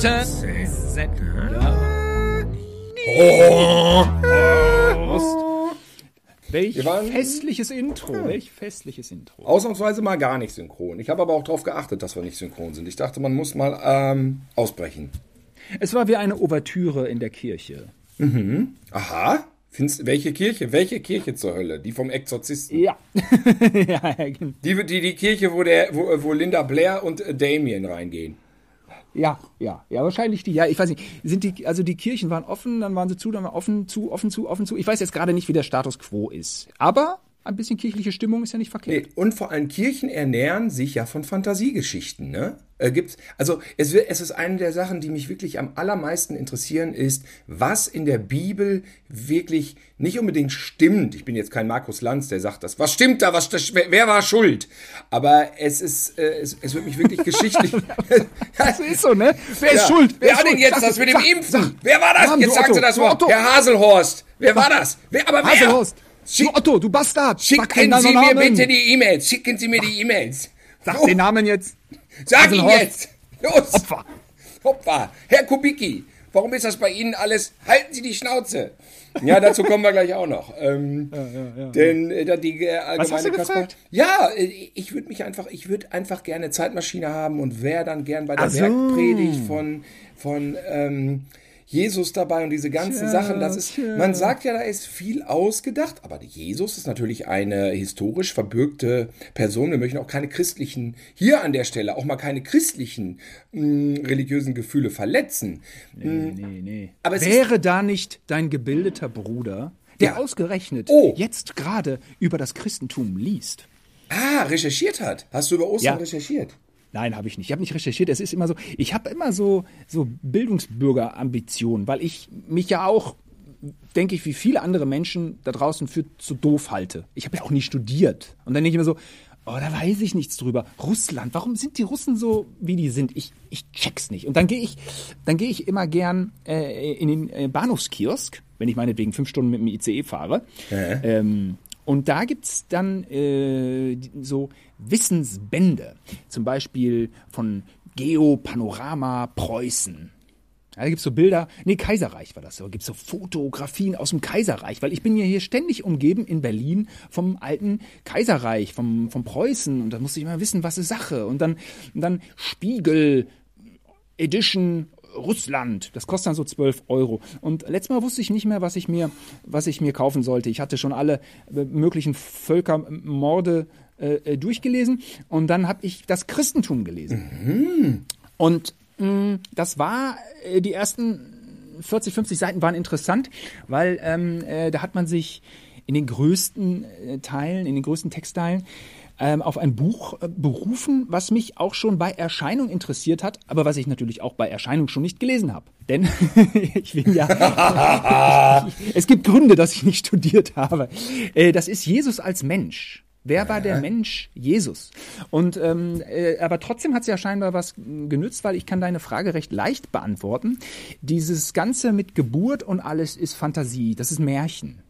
Sender. Oh. Prost. Welch festliches Intro. Welch festliches Intro. Ausnahmsweise mal gar nicht synchron. Ich habe aber auch darauf geachtet, dass wir nicht synchron sind. Ich dachte, man muss mal ähm, ausbrechen. Es war wie eine Ouvertüre in der Kirche. Aha. Findest, welche Kirche? Welche Kirche zur Hölle? Die vom Exorzisten. Ja. ja, genau. Die, die, die Kirche, wo, der, wo, wo Linda Blair und äh, Damien reingehen. Ja, ja, ja, wahrscheinlich die. Ja, ich weiß nicht. Sind die, also die Kirchen waren offen, dann waren sie zu, dann war offen zu, offen zu, offen zu. Ich weiß jetzt gerade nicht, wie der Status quo ist. Aber ein bisschen kirchliche Stimmung ist ja nicht verkehrt. Nee, und vor allem Kirchen ernähren sich ja von Fantasiegeschichten, ne? Äh, gibt's, also es, es ist eine der Sachen, die mich wirklich am allermeisten interessieren, ist, was in der Bibel wirklich nicht unbedingt stimmt. Ich bin jetzt kein Markus Lanz, der sagt das. Was stimmt da? Was, das, wer, wer war schuld? Aber es ist, äh, es, es wird mich wirklich geschichtlich. Das ist so, ne? Wer ist Ja. schuld? Wer ist hat denn jetzt Sag- das mit dem sag- Impfen? sag. Wer war das? Mann, jetzt du Sie Otto, das du Wort. Herr Haselhorst. Wer war das? Wer, aber wer? Haselhorst. Schick- Du Otto, du Bastard. Schicken Sie mir bitte die E-Mails. Schicken Sie mir die E-Mails. Sag So, den Namen jetzt. Sag ihn Haselhorst. jetzt. Los. Opfer. Hoppa. Herr Kubicki, warum ist das bei Ihnen alles? Halten Sie die Schnauze. Ja, dazu kommen wir gleich auch noch. Ähm, Denn äh, die äh, allgemeine Was hast du Kasper-? Ja, äh, ich würde mich einfach, ich würde einfach gerne Zeitmaschine haben und wäre dann gern bei der so. Bergpredigt von von ähm, Jesus dabei und diese ganzen Tja, Sachen. Das ist, tja. man sagt ja, da ist viel ausgedacht, aber Jesus ist natürlich eine historisch verbürgte Person. Wir möchten auch keine christlichen, hier an der Stelle auch mal keine christlichen mh, religiösen Gefühle verletzen. Nee, nee. Aber es Wäre da nicht dein gebildeter Bruder, der Ja. ausgerechnet Oh. jetzt gerade über das Christentum liest? Ah, recherchiert hat. Hast du über Ostern Ja. recherchiert? Nein, habe ich nicht. Ich habe nicht recherchiert. Es ist immer so, ich habe immer so, so Bildungsbürgerambitionen, weil ich mich ja auch, denke ich, wie viele andere Menschen da draußen für zu doof halte. Ich habe ja auch nie studiert. Und dann denke ich immer so, oh, da weiß ich nichts drüber. Russland, warum sind die Russen so, wie die sind? Ich, ich check's nicht. Und dann gehe ich, dann gehe ich immer gern äh, in den äh, Bahnhofskiosk, wenn ich meinetwegen fünf Stunden mit dem ICE fahre. Ähm, und da gibt's dann äh, so Wissensbände, zum Beispiel von Geopanorama Preußen. Ja, da gibt's so Bilder, nee, Kaiserreich war das, da gibt's so Fotografien aus dem Kaiserreich, weil ich bin ja hier ständig umgeben in Berlin vom alten Kaiserreich, vom, vom Preußen. Und da musste ich mal wissen, was ist Sache. Und dann, und dann Spiegel, Edition Russland. Das kostet dann so 12 Euro. Und letztes Mal wusste ich nicht mehr, was ich mir, was ich mir kaufen sollte. Ich hatte schon alle äh, möglichen Völkermorde äh, äh, durchgelesen und dann habe ich das Christentum gelesen. Und mh, das war, äh, die ersten 40, 50 Seiten waren interessant, weil ähm, äh, da hat man sich in den größten äh, Teilen, in den größten Textteilen ähm, auf ein Buch äh, berufen, was mich auch schon bei Erscheinung interessiert hat, aber was ich natürlich auch bei Erscheinung schon nicht gelesen habe. Denn ich bin ja, es gibt Gründe, dass ich nicht studiert habe. Äh, das ist Jesus als Mensch. Wer war der Mensch Jesus? Und ähm, äh, aber trotzdem hat es ja scheinbar was genützt, weil ich kann deine Frage recht leicht beantworten. Dieses Ganze mit Geburt und alles ist Fantasie, das ist Märchen.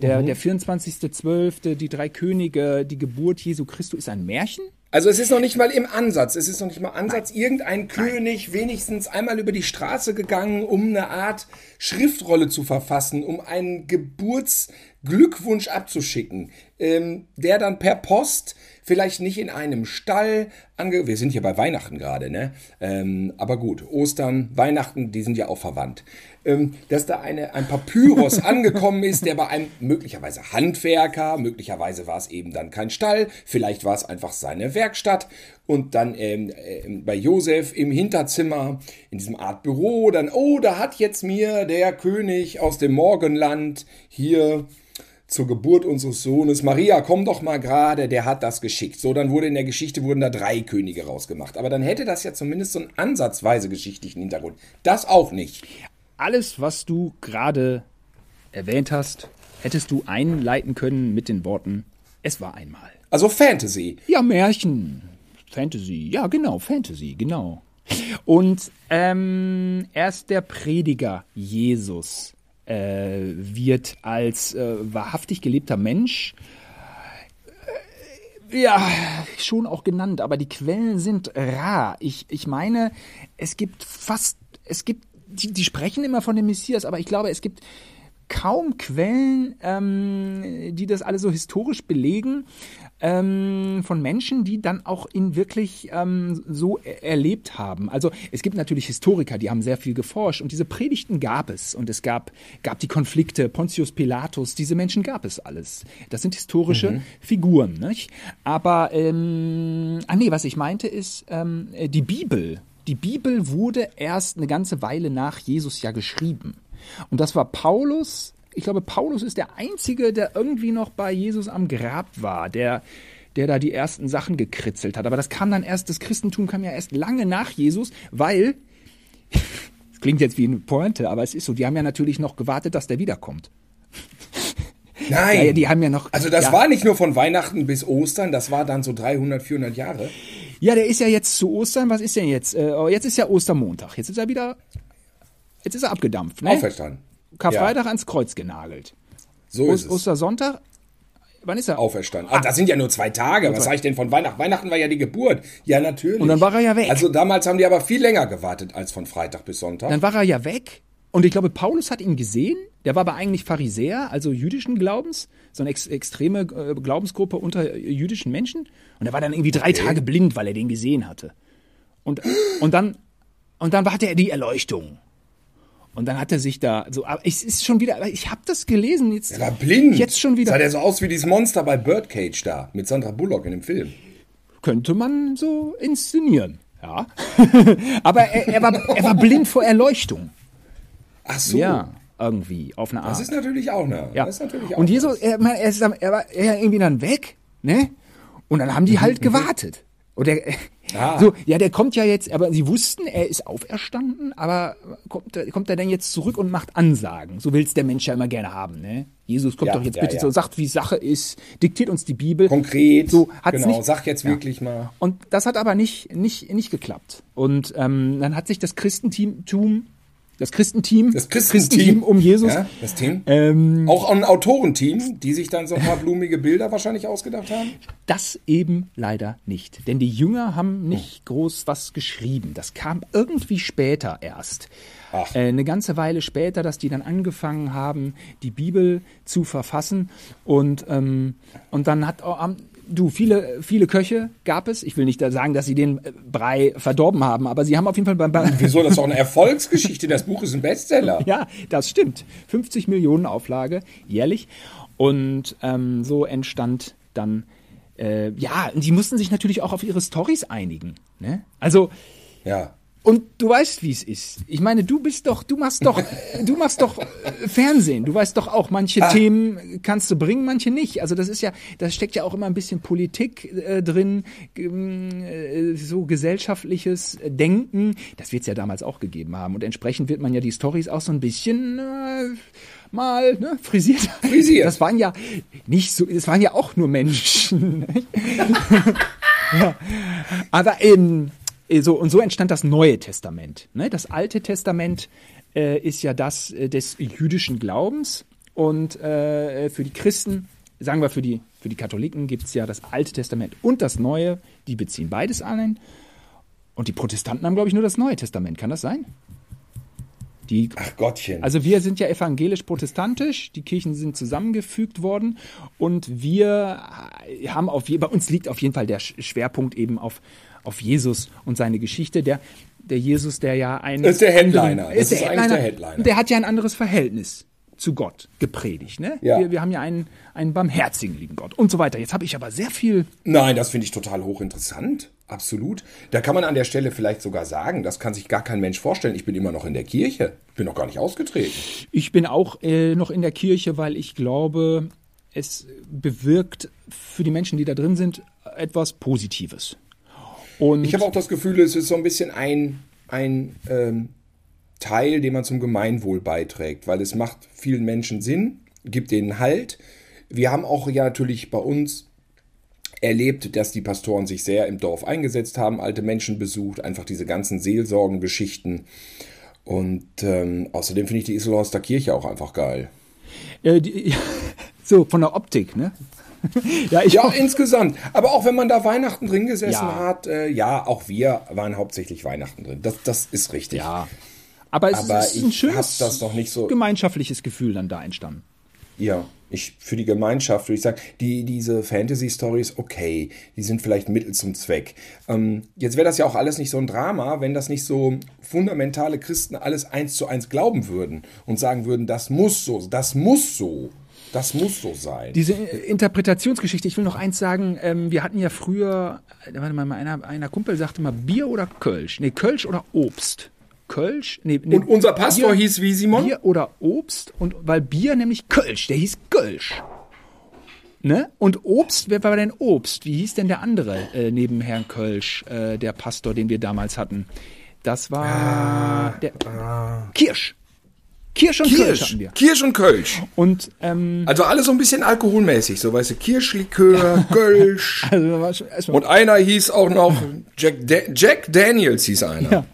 Der, der 24.12., die drei Könige, die Geburt Jesu Christi ist ein Märchen? Also es ist noch nicht mal im Ansatz. Es ist noch nicht mal Ansatz. Irgendein König wenigstens einmal über die Straße gegangen, um eine Art Schriftrolle zu verfassen, um einen Geburtsglückwunsch abzuschicken, ähm, der dann per Post vielleicht nicht in einem Stall ange... Wir sind hier bei Weihnachten gerade, ne? Ähm, aber gut, Ostern, Weihnachten, die sind ja auch verwandt. Ähm, dass da eine, ein Papyrus angekommen ist, der bei einem möglicherweise Handwerker, möglicherweise war es eben dann kein Stall, vielleicht war es einfach seine Werkstatt und dann ähm, ähm, bei Josef im Hinterzimmer in diesem Art Büro, dann, oh, da hat jetzt mir der König aus dem Morgenland hier zur Geburt unseres Sohnes. Maria, komm doch mal gerade, der hat das geschickt. So, dann wurde in der Geschichte wurden da drei Könige rausgemacht. Aber dann hätte das ja zumindest so einen ansatzweise geschichtlichen Hintergrund. Das auch nicht. Alles, was du gerade erwähnt hast, hättest du einleiten können mit den Worten, es war einmal. Also Fantasy. Ja, Märchen. Fantasy. Ja, genau, Fantasy, genau. Und ähm, erst der Prediger Jesus äh, wird als äh, wahrhaftig gelebter Mensch äh, ja, schon auch genannt, aber die Quellen sind rar. Ich, ich meine, es gibt fast es gibt, die, die sprechen immer von dem Messias, aber ich glaube, es gibt kaum Quellen, ähm, die das alle so historisch belegen, ähm, von Menschen, die dann auch ihn wirklich ähm, so er erlebt haben. Also es gibt natürlich Historiker, die haben sehr viel geforscht und diese Predigten gab es und es gab, gab die Konflikte, Pontius Pilatus, diese Menschen gab es alles. Das sind historische mhm. Figuren. Nicht? Aber, ähm, ah nee, was ich meinte ist, ähm, die Bibel. Die Bibel wurde erst eine ganze Weile nach Jesus ja geschrieben. Und das war Paulus. Ich glaube, Paulus ist der Einzige, der irgendwie noch bei Jesus am Grab war, der, der da die ersten Sachen gekritzelt hat. Aber das kam dann erst, das Christentum kam ja erst lange nach Jesus, weil, es klingt jetzt wie eine Pointe, aber es ist so, die haben ja natürlich noch gewartet, dass der wiederkommt. Nein. Ja, die haben ja noch. Also das ja. war nicht nur von Weihnachten bis Ostern, das war dann so 300, 400 Jahre. Ja, der ist ja jetzt zu Ostern. Was ist denn jetzt? Äh, jetzt ist ja Ostermontag. Jetzt ist er wieder Jetzt ist er abgedampft. Ne? Auferstanden. Karfreitag ja. ans Kreuz genagelt. So o ist es. Ostersonntag, wann ist er? Auferstanden. Ah, das sind ja nur zwei Tage. Was sag ich denn von Weihnachten? Weihnachten war ja die Geburt. Ja, natürlich. Und dann war er ja weg. Also damals haben die aber viel länger gewartet als von Freitag bis Sonntag. Dann war er ja weg. Und ich glaube, Paulus hat ihn gesehen. Der war aber eigentlich Pharisäer, also jüdischen Glaubens, so eine ex extreme äh, Glaubensgruppe unter jüdischen Menschen. Und er war dann irgendwie drei okay. Tage blind, weil er den gesehen hatte. Und, und dann, und dann hatte er die Erleuchtung. Und dann hat er sich da so, aber es ist schon wieder, ich habe das gelesen jetzt. Er war blind. Jetzt schon wieder. Sah der so aus wie dieses Monster bei Birdcage da mit Sandra Bullock in dem Film. Könnte man so inszenieren, ja. aber er, er, war, er war blind vor Erleuchtung. Ach so. Ja, irgendwie, auf eine Art. Das ist natürlich auch eine. Ja. Das ist natürlich auch Und Jesus, er, er, ist, er war er irgendwie dann weg, ne? Und dann haben die halt gewartet. Und der, ah. so, ja, der kommt ja jetzt, aber sie wussten, er ist auferstanden, aber kommt, kommt er denn jetzt zurück und macht Ansagen? So will es der Mensch ja immer gerne haben, ne? Jesus kommt Ja, doch jetzt ja, bitte ja. so, sagt, wie Sache ist, diktiert uns die Bibel. Konkret. So, hat's genau, nicht- sag jetzt wirklich mal. Und das hat aber nicht, nicht, nicht geklappt. Und ähm, dann hat sich das Christentum, das Christenteam, Das Christenteam. um Jesus, Ja, das Team. ähm, Auch ein Autorenteam, die sich dann so ein paar blumige Bilder wahrscheinlich ausgedacht haben. Das eben leider nicht. Denn die Jünger haben nicht groß was geschrieben. Das kam irgendwie später erst. Ach. Äh, eine ganze Weile später, dass die dann angefangen haben, die Bibel zu verfassen. Und, ähm, und dann hat auch, am- du, viele, viele Köche gab es. Ich will nicht da sagen, dass sie den äh, Brei verdorben haben, aber sie haben auf jeden Fall beim, beim Wieso? Das ist doch eine Erfolgsgeschichte. Das Buch ist ein Bestseller. Ja, das stimmt. 50 Millionen Auflage jährlich. Und ähm, so entstand dann, äh, ja, die mussten sich natürlich auch auf ihre Stories einigen. Ne? Also, Ja. Und du weißt, wie es ist. Ich meine, du bist doch, du machst doch, du machst doch äh, Fernsehen. Du weißt doch auch, manche Themen kannst du bringen, manche nicht. Also das ist ja, da steckt ja auch immer ein bisschen Politik äh, drin, ähm, äh, so gesellschaftliches Denken. Das wird es ja damals auch gegeben haben. Und entsprechend wird man ja die Stories auch so ein bisschen äh, mal ne, frisiert. Frisiert. Das waren ja nicht so, das waren ja auch nur Menschen. ja. Aber ähm, so, und so entstand das Neue Testament. Ne? Das Alte Testament äh, ist ja das äh, des jüdischen Glaubens. Und äh, für die Christen, sagen wir für die, für die Katholiken, gibt es ja das Alte Testament und das Neue. Die beziehen beides an. Und die Protestanten haben, glaube ich, nur das Neue Testament. Kann das sein? Die Ach Gottchen. also wir sind ja evangelisch-protestantisch, die Kirchen sind zusammengefügt worden und wir haben auf je, bei uns liegt auf jeden Fall der Sch- Schwerpunkt eben auf, auf Jesus und seine Geschichte. Der, der Jesus, der ja ein Das ist der Headliner. anderen- Das ist eigentlich der Headliner. Der hat ja ein anderes Verhältnis zu Gott gepredigt. Ne? Ja. Wir, wir haben ja einen, einen barmherzigen lieben Gott und so weiter. Jetzt habe ich aber sehr viel Nein, das finde ich total hochinteressant. Absolut. Da kann man an der Stelle vielleicht sogar sagen, das kann sich gar kein Mensch vorstellen. Ich bin immer noch in der Kirche. Bin noch gar nicht ausgetreten. Ich bin auch äh, noch in der Kirche, weil ich glaube, es bewirkt für die Menschen, die da drin sind, etwas Positives. Und Ich habe auch das Gefühl, es ist so ein bisschen ein, ein ähm, Teil, den man zum Gemeinwohl beiträgt, weil es macht vielen Menschen Sinn, gibt denen Halt. Wir haben auch ja natürlich bei uns erlebt, dass die Pastoren sich sehr im Dorf eingesetzt haben, alte Menschen besucht, einfach diese ganzen Seelsorgengeschichten. Und ähm, außerdem finde ich die Iselhorster Kirche auch einfach geil. äh, die, so von der Optik, ne? Ja, ich Ja, auch. insgesamt. Aber auch wenn man da Weihnachten drin gesessen Ja. hat, äh, ja, auch wir waren hauptsächlich Weihnachten drin. Das, das ist richtig. Ja. Aber es Aber ist ein schönes das doch nicht so- gemeinschaftliches Gefühl dann da entstanden. Ja, ich, für die Gemeinschaft würde ich sagen, die, diese Fantasy-Stories, okay, die sind vielleicht Mittel zum Zweck. Ähm, jetzt wäre das ja auch alles nicht so ein Drama, wenn das nicht so fundamentale Christen alles eins zu eins glauben würden und sagen würden, das muss so, das muss so, das muss so sein. Diese äh, Interpretationsgeschichte, ich will noch eins sagen, ähm, wir hatten ja früher, äh, warte mal, einer, einer Kumpel sagte mal Bier oder Kölsch. Nee, Kölsch oder Obst. Kölsch, nee, nee und unser Pastor hieß wie Simon? Bier oder Obst und weil Bier nämlich Kölsch, der hieß Kölsch. Ne? Und Obst, wer war denn Obst? Wie hieß denn der andere äh, neben Herrn Kölsch, äh, der Pastor, den wir damals hatten? Das war der Kirsch. Kirsch und Kölsch Kirsch, hatten wir. Kirsch und Kölsch. Und ähm, Also alles so ein bisschen alkoholmäßig, so weißt du, Kirschlikör, Kölsch. also erstmal Und einer hieß auch noch Jack, Da Jack Daniels hieß einer. Ja.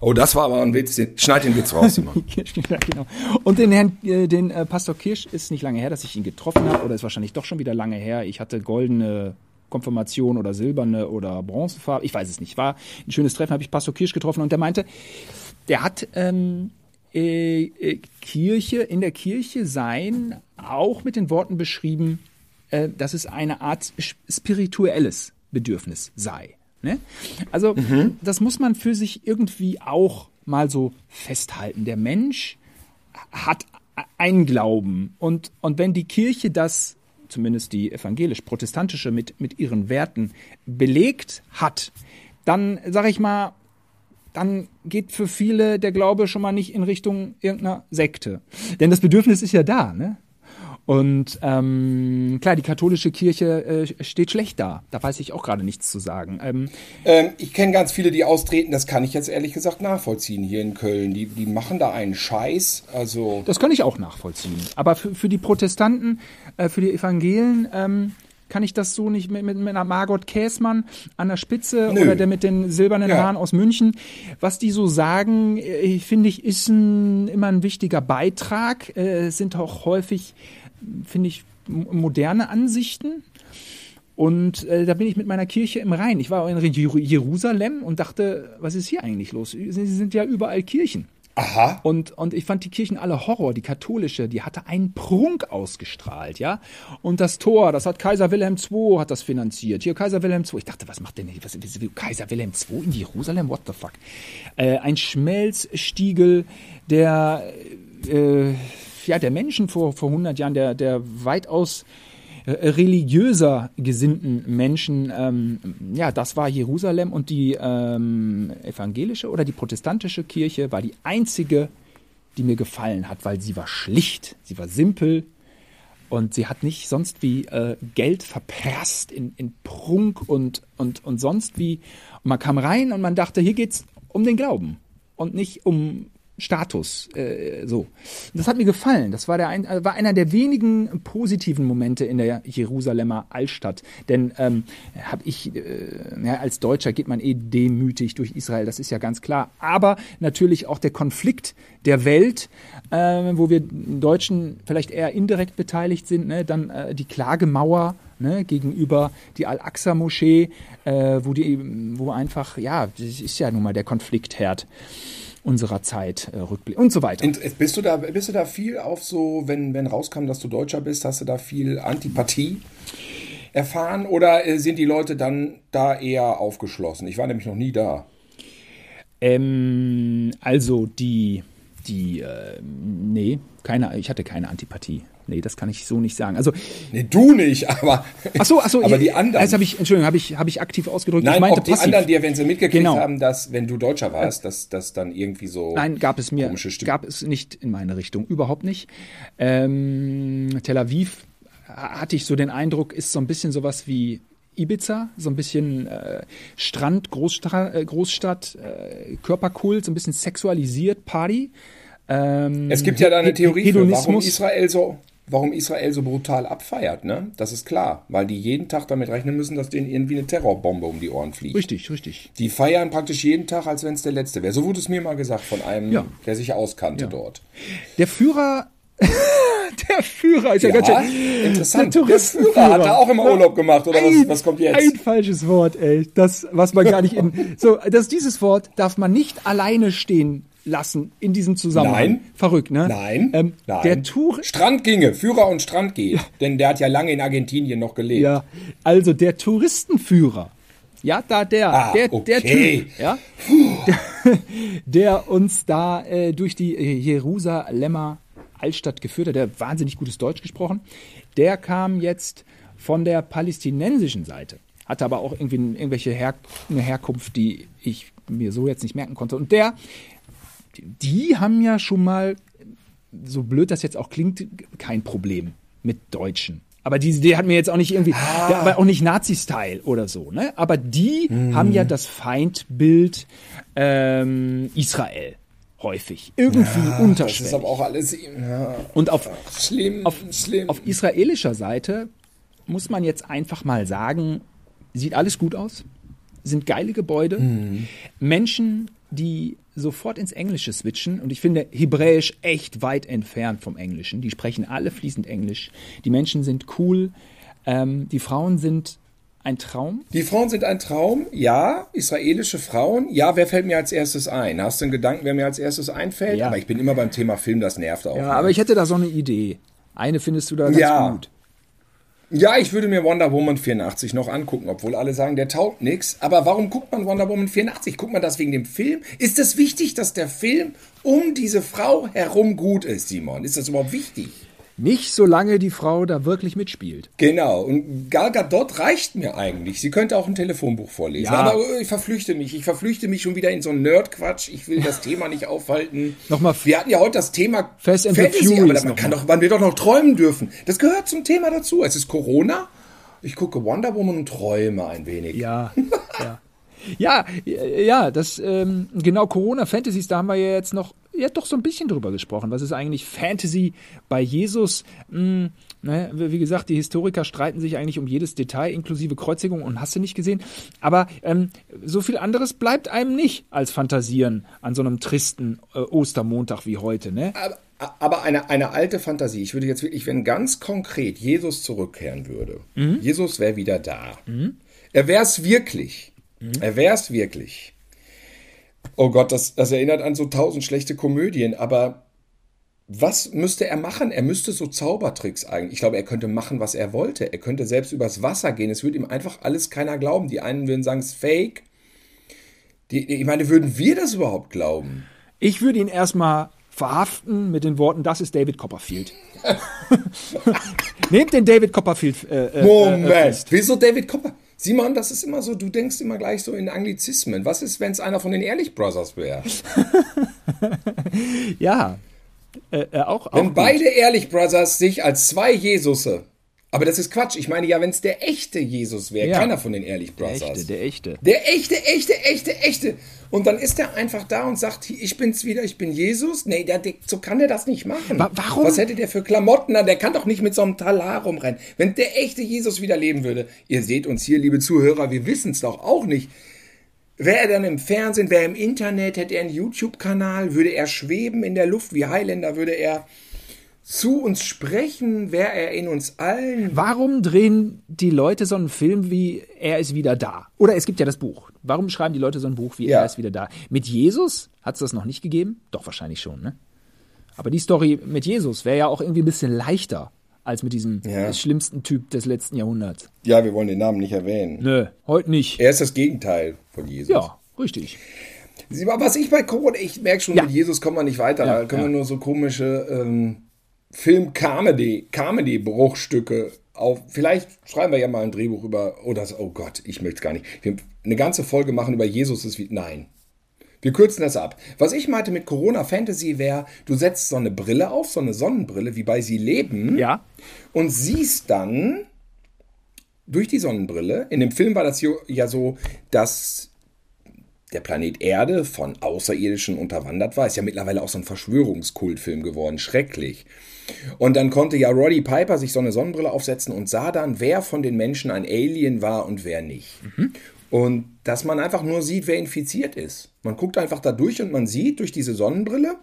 Oh, das war aber ein Witz. Den- Schneid den Witz raus, Simon. Genau. Und den Herrn, äh, den äh, Pastor Kirsch ist nicht lange her, dass ich ihn getroffen habe, oder ist wahrscheinlich doch schon wieder lange her. Ich hatte goldene Konfirmation oder silberne oder Bronzefarbe, ich weiß es nicht. War ein schönes Treffen, habe ich Pastor Kirsch getroffen und der meinte, der hat ähm, äh, äh, Kirche, in der Kirche sein auch mit den Worten beschrieben, äh, dass es eine Art sp- spirituelles Bedürfnis sei. Ne? Also das muss man für sich irgendwie auch mal so festhalten. Der Mensch hat einen Glauben und, und wenn die Kirche das, zumindest die evangelisch-protestantische mit, mit ihren Werten belegt hat, dann sage ich mal, dann geht für viele der Glaube schon mal nicht in Richtung irgendeiner Sekte. Denn das Bedürfnis ist ja da, ne? Und ähm, klar, die katholische Kirche äh, steht schlecht da. Da weiß ich auch gerade nichts zu sagen. Ähm, Ähm, ich kenne ganz viele, die austreten. Das kann ich jetzt ehrlich gesagt nachvollziehen hier in Köln. Die, die machen da einen Scheiß. Also Das kann ich auch nachvollziehen. Aber für, für die Protestanten, äh, für die Evangelen, ähm, kann ich das so nicht mit, mit, mit einer Margot Käßmann an der Spitze Nö. oder der mit den silbernen Ja. Haaren aus München. Was die so sagen, äh, finde ich, ist ein, immer ein wichtiger Beitrag. Äh, es sind auch häufig, finde ich, moderne Ansichten. Und äh, da bin ich mit meiner Kirche im Rhein. Ich war in Jer- Jerusalem und dachte, was ist hier eigentlich los? Sie sind ja überall Kirchen. Aha. Und, und ich fand die Kirchen alle Horror. Die katholische, die hatte einen Prunk ausgestrahlt, ja. Und das Tor, das hat Kaiser Wilhelm II hat das finanziert. Hier Kaiser Wilhelm II. Ich dachte, was macht denn hier? Was, Kaiser Wilhelm II in Jerusalem? What the fuck? Äh, ein Schmelzstiegel der, äh, ja, der Menschen vor, vor 100 Jahren, der, der weitaus religiöser gesinnten Menschen, ähm, ja, das war Jerusalem und die ähm, evangelische oder die protestantische Kirche war die einzige, die mir gefallen hat, weil sie war schlicht, sie war simpel und sie hat nicht sonst wie äh, Geld verprasst in, in Prunk und, und, und sonst wie. Und man kam rein und man dachte, hier geht's um den Glauben und nicht um Status, äh, so. Das hat mir gefallen. Das war, der ein, äh, war einer der wenigen positiven Momente in der Jerusalemer Altstadt. Denn ähm, habe ich, äh, ja, als Deutscher geht man eh demütig durch Israel, das ist ja ganz klar. Aber natürlich auch der Konflikt der Welt, äh, wo wir Deutschen vielleicht eher indirekt beteiligt sind, ne? dann äh, die Klagemauer ne? gegenüber die Al-Aqsa-Moschee, äh, wo die, wo einfach, ja, das ist ja nun mal der Konfliktherd unserer Zeit äh, Rückblick und so weiter. Und bist du da, bist du da viel auf so, wenn, wenn rauskam, dass du Deutscher bist, hast du da viel Antipathie erfahren oder äh, sind die Leute dann da eher aufgeschlossen? Ich war nämlich noch nie da. Ähm, also die, die, äh, nee, keine, ich hatte keine Antipathie. Nee, das kann ich so nicht sagen. Also, Nee, du nicht, aber, ach so, ach so, aber die anderen. Das habe ich, Entschuldigung, habe ich, habe ich aktiv ausgedrückt. ich Nein, meinte ob die passiv. anderen dir, wenn sie mitgekriegt Genau. haben, dass, wenn du Deutscher warst, dass das dann irgendwie so. Nein, gab es mir, gab es nicht in meine Richtung, überhaupt nicht. Ähm, Tel Aviv ha- hatte ich so den Eindruck, ist so ein bisschen sowas wie Ibiza, so ein bisschen äh, Strand, Großstra äh, Großstadt, äh, Körperkult, so ein bisschen sexualisiert, Party. Ähm, Es gibt ja da eine He- Theorie für, warum Hedonismus. Israel so, warum Israel so brutal abfeiert, ne? Das ist klar, weil die jeden Tag damit rechnen müssen, dass denen irgendwie eine Terrorbombe um die Ohren fliegt. Richtig, richtig. Die feiern praktisch jeden Tag, als wenn es der letzte wäre. So wurde es mir mal gesagt von einem, Ja. der sich auskannte dort. Der Führer, der Führer ist ja, Ja, ganz schön. interessant. Der Der Führer hat da auch immer Urlaub gemacht, oder was, was kommt jetzt? Ein falsches Wort, ey. Das, was man gar nicht in. So, das, dieses Wort darf man nicht alleine stehen lassen in diesem Zusammenhang. Nein. Verrückt, ne? Nein, Ähm, nein. Der Tour, Strandginge, Führer und Strandgeht. Denn der hat ja lange in Argentinien noch gelebt. ja, also der Touristenführer. Ja, da der, Ah, der, der okay. Typ, ja, der, der uns da äh, durch die äh, Jerusalemer Altstadt geführt hat, der hat wahnsinnig gutes Deutsch gesprochen, der kam jetzt von der palästinensischen Seite, hatte aber auch irgendwie irgendwelche Her eine Herkunft, die ich mir so jetzt nicht merken konnte. Und der, die haben ja schon mal, so blöd das jetzt auch klingt, kein Problem mit Deutschen. Aber die, die hat mir jetzt auch nicht irgendwie, ja, aber auch nicht Nazi-Style oder so, ne? Aber die haben ja das Feindbild ähm, Israel häufig. Irgendwie Das unterschwellig. ist aber auch alles ja, Und auf, schlimm, auf, schlimm. auf israelischer Seite muss man jetzt einfach mal sagen, sieht alles gut aus, sind geile Gebäude, Menschen, die sofort ins Englische switchen und ich finde Hebräisch echt weit entfernt vom Englischen. Die sprechen alle fließend Englisch. Die Menschen sind cool, ähm, die Frauen sind ein Traum. Die Frauen sind ein Traum, ja. Israelische Frauen, ja. Wer fällt mir als erstes ein? Hast du einen Gedanken, wer mir als erstes einfällt? Ja. Aber ich bin immer beim Thema Film, das nervt auch. Ja, ne? aber ich hätte da so eine Idee. Eine findest du da ganz Ja. gut. Ja, ich würde mir Wonder Woman 84 noch angucken, obwohl alle sagen, der taugt nix. Aber warum guckt man Wonder Woman 84? Guckt man das wegen dem Film? Ist es wichtig, dass der Film um diese Frau herum gut ist, Simon? Ist das überhaupt wichtig? Nicht solange die Frau da wirklich mitspielt. Genau, und Gal Gadot reicht mir eigentlich. Sie könnte auch ein Telefonbuch vorlesen. Ja. Aber äh, ich verflüchte mich. Ich verflüchte mich schon wieder in so einen Nerd-Quatsch. Ich will das Thema nicht aufhalten. Nochmal- Wir hatten ja heute das Thema Fast and the Fantasy, Furious aber man, kann doch, man wird doch noch träumen dürfen. Das gehört zum Thema dazu. Es ist Corona. Ich gucke Wonder Woman und träume ein wenig. Ja, ja. Ja, ja, das, ähm, genau, Corona-Fantasies, da haben wir ja jetzt noch, ja, doch so ein bisschen drüber gesprochen. Was ist eigentlich Fantasy bei Jesus? Hm, ne, wie gesagt, die Historiker streiten sich eigentlich um jedes Detail, inklusive Kreuzigung und hast du nicht gesehen. Aber ähm, so viel anderes bleibt einem nicht als Fantasieren an so einem tristen äh, Ostermontag wie heute, ne? Aber, aber eine, eine alte Fantasie. Ich würde jetzt wirklich, wenn ganz konkret Jesus zurückkehren würde, Mhm. Jesus wäre wieder da. Er wäre es wirklich. Mhm. Er wäre es wirklich. Oh Gott, das, das erinnert an so tausend schlechte Komödien, aber was müsste er machen? Er müsste so Zaubertricks eigentlich. Ich glaube, er könnte machen, was er wollte. Er könnte selbst übers Wasser gehen. Es würde ihm einfach alles keiner glauben. Die einen würden sagen, es ist fake. Die, ich meine, würden wir das überhaupt glauben? Ich würde ihn erstmal verhaften mit den Worten, das ist David Copperfield. Nehmt den David Copperfield äh, äh, Moment, äh, wieso David Copper? Simon, das ist immer so, du denkst immer gleich so in Anglizismen. Was ist, wenn es einer von den Ehrlich Brothers wäre? Ja, äh, äh, auch, auch Wenn gut. beide Ehrlich Brothers sich als zwei Jesusse. Aber das ist Quatsch. Ich meine ja, wenn es der echte Jesus wäre, Ja. keiner von den Ehrlich der Brothers. echte, der echte. Der echte, echte, echte, echte. Und dann ist er einfach da und sagt, ich bin's wieder, ich bin Jesus. Nee, der, der, so kann der das nicht machen. Wa- warum? Was hätte der für Klamotten an? Der kann doch nicht mit so einem Talar rumrennen. Wenn der echte Jesus wieder leben würde. Ihr seht uns hier, liebe Zuhörer, wir wissen's doch auch nicht. Wäre er dann im Fernsehen, wäre er im Internet, hätte er einen YouTube-Kanal, würde er schweben in der Luft wie Highlander, würde er zu uns sprechen, wäre er in uns allen. Warum drehen die Leute so einen Film wie Er ist wieder da? Oder es gibt ja das Buch. Warum schreiben die Leute so ein Buch wie Ja. Er ist wieder da? Mit Jesus hat es das noch nicht gegeben? Doch, wahrscheinlich schon, ne? Aber die Story mit Jesus wäre ja auch irgendwie ein bisschen leichter als mit diesem Ja. schlimmsten Typ des letzten Jahrhunderts. Ja, wir wollen den Namen nicht erwähnen. Nö, heute nicht. Er ist das Gegenteil von Jesus. Ja, richtig. Was ich bei Corona, ich merke schon, Ja. mit Jesus kommen wir nicht weiter. Da können wir nur so komische ähm, Film-Comedy, Comedy-Bruchstücke auf. Vielleicht schreiben wir ja mal ein Drehbuch über, oh, das, oh Gott, ich möchte es gar nicht. Wir eine ganze Folge machen über Jesus ist wie, nein. Wir kürzen das ab. Was ich meinte mit Corona Fantasy wäre, du setzt so eine Brille auf, so eine Sonnenbrille, wie bei Sie leben Ja. und siehst dann durch die Sonnenbrille, in dem Film war das ja so, dass der Planet Erde von Außerirdischen unterwandert war. Ist ja mittlerweile auch so ein Verschwörungskultfilm geworden. Schrecklich. Und dann konnte ja Roddy Piper sich so eine Sonnenbrille aufsetzen und sah dann, wer von den Menschen ein Alien war und wer nicht. Und dass man einfach nur sieht, wer infiziert ist. Man guckt einfach da durch und man sieht durch diese Sonnenbrille,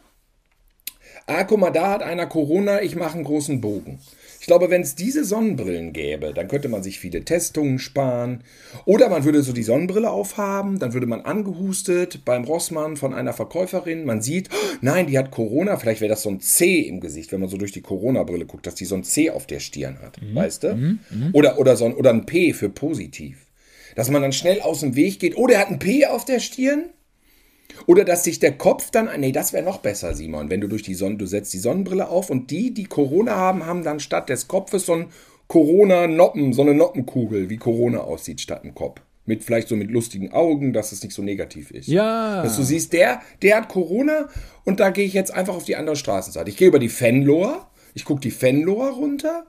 ah, guck mal, da hat einer Corona, ich mache einen großen Bogen. Ich glaube, wenn es diese Sonnenbrillen gäbe, dann könnte man sich viele Testungen sparen. Oder man würde so die Sonnenbrille aufhaben, dann würde man angehustet beim Rossmann von einer Verkäuferin. Man sieht, oh, nein, die hat Corona. Vielleicht wäre das so ein C im Gesicht, wenn man so durch die Corona-Brille guckt, dass die so ein C auf der Stirn hat. Mhm. Weißt du? Mhm. Oder, oder, so ein, oder ein P für positiv. Dass man dann schnell aus dem Weg geht. Oder er hat ein P auf der Stirn. Oder dass sich der Kopf dann, nee, das wäre noch besser, Simon, wenn du durch die Sonne, du setzt die Sonnenbrille auf und die, die Corona haben, haben dann statt des Kopfes so ein Corona-Noppen, so eine Noppenkugel, wie Corona aussieht, statt ein Kopf. Mit vielleicht so mit lustigen Augen, dass es nicht so negativ ist. Ja. Dass du siehst, der, der hat Corona und da gehe ich jetzt einfach auf die andere Straßenseite. Ich gehe über die Fenloher, ich gucke die Fenloher runter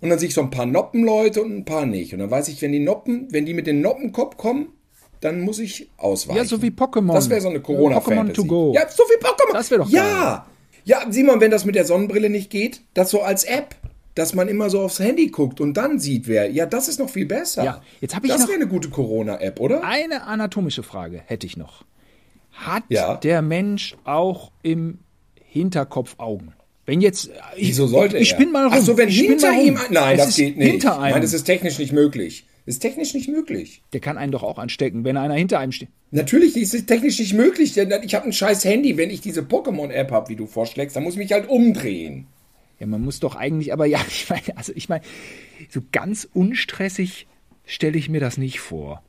und dann sehe ich so ein paar Noppenleute und ein paar nicht. Und dann weiß ich, wenn die Noppen, wenn die mit dem Noppenkopf kommen, dann muss ich ausweichen. Ja, so wie Pokémon. Das wäre so eine Corona-Fantasy. Pokémon to go. Ja, so wie Pokémon. Das wäre doch Ja. Ja, Simon, wenn das mit der Sonnenbrille nicht geht, das so als App, dass man immer so aufs Handy guckt und dann sieht, wer. Ja, das ist noch viel besser. Ja, jetzt habe ich Das wäre eine gute Corona-App, oder? eine anatomische Frage, hätte ich noch. Hat Ja. der Mensch auch im Hinterkopf Augen? Wenn jetzt. Ich, Wieso sollte ich, er? Ich spinn mal rum. Ach so, wenn ich hinter ihm. ein- Nein, Es das geht nicht. Hinter einem. Nein, das ist technisch nicht möglich. Ist technisch nicht möglich. der kann einen doch auch anstecken, wenn einer hinter einem steht. Natürlich ist es technisch nicht möglich, denn ich habe ein scheiß Handy. Wenn ich diese Pokémon-App habe, wie du vorschlägst, dann muss ich mich halt umdrehen. Ja, man muss doch eigentlich, aber ja, ich meine, also ich meine, so ganz unstressig stelle ich mir das nicht vor.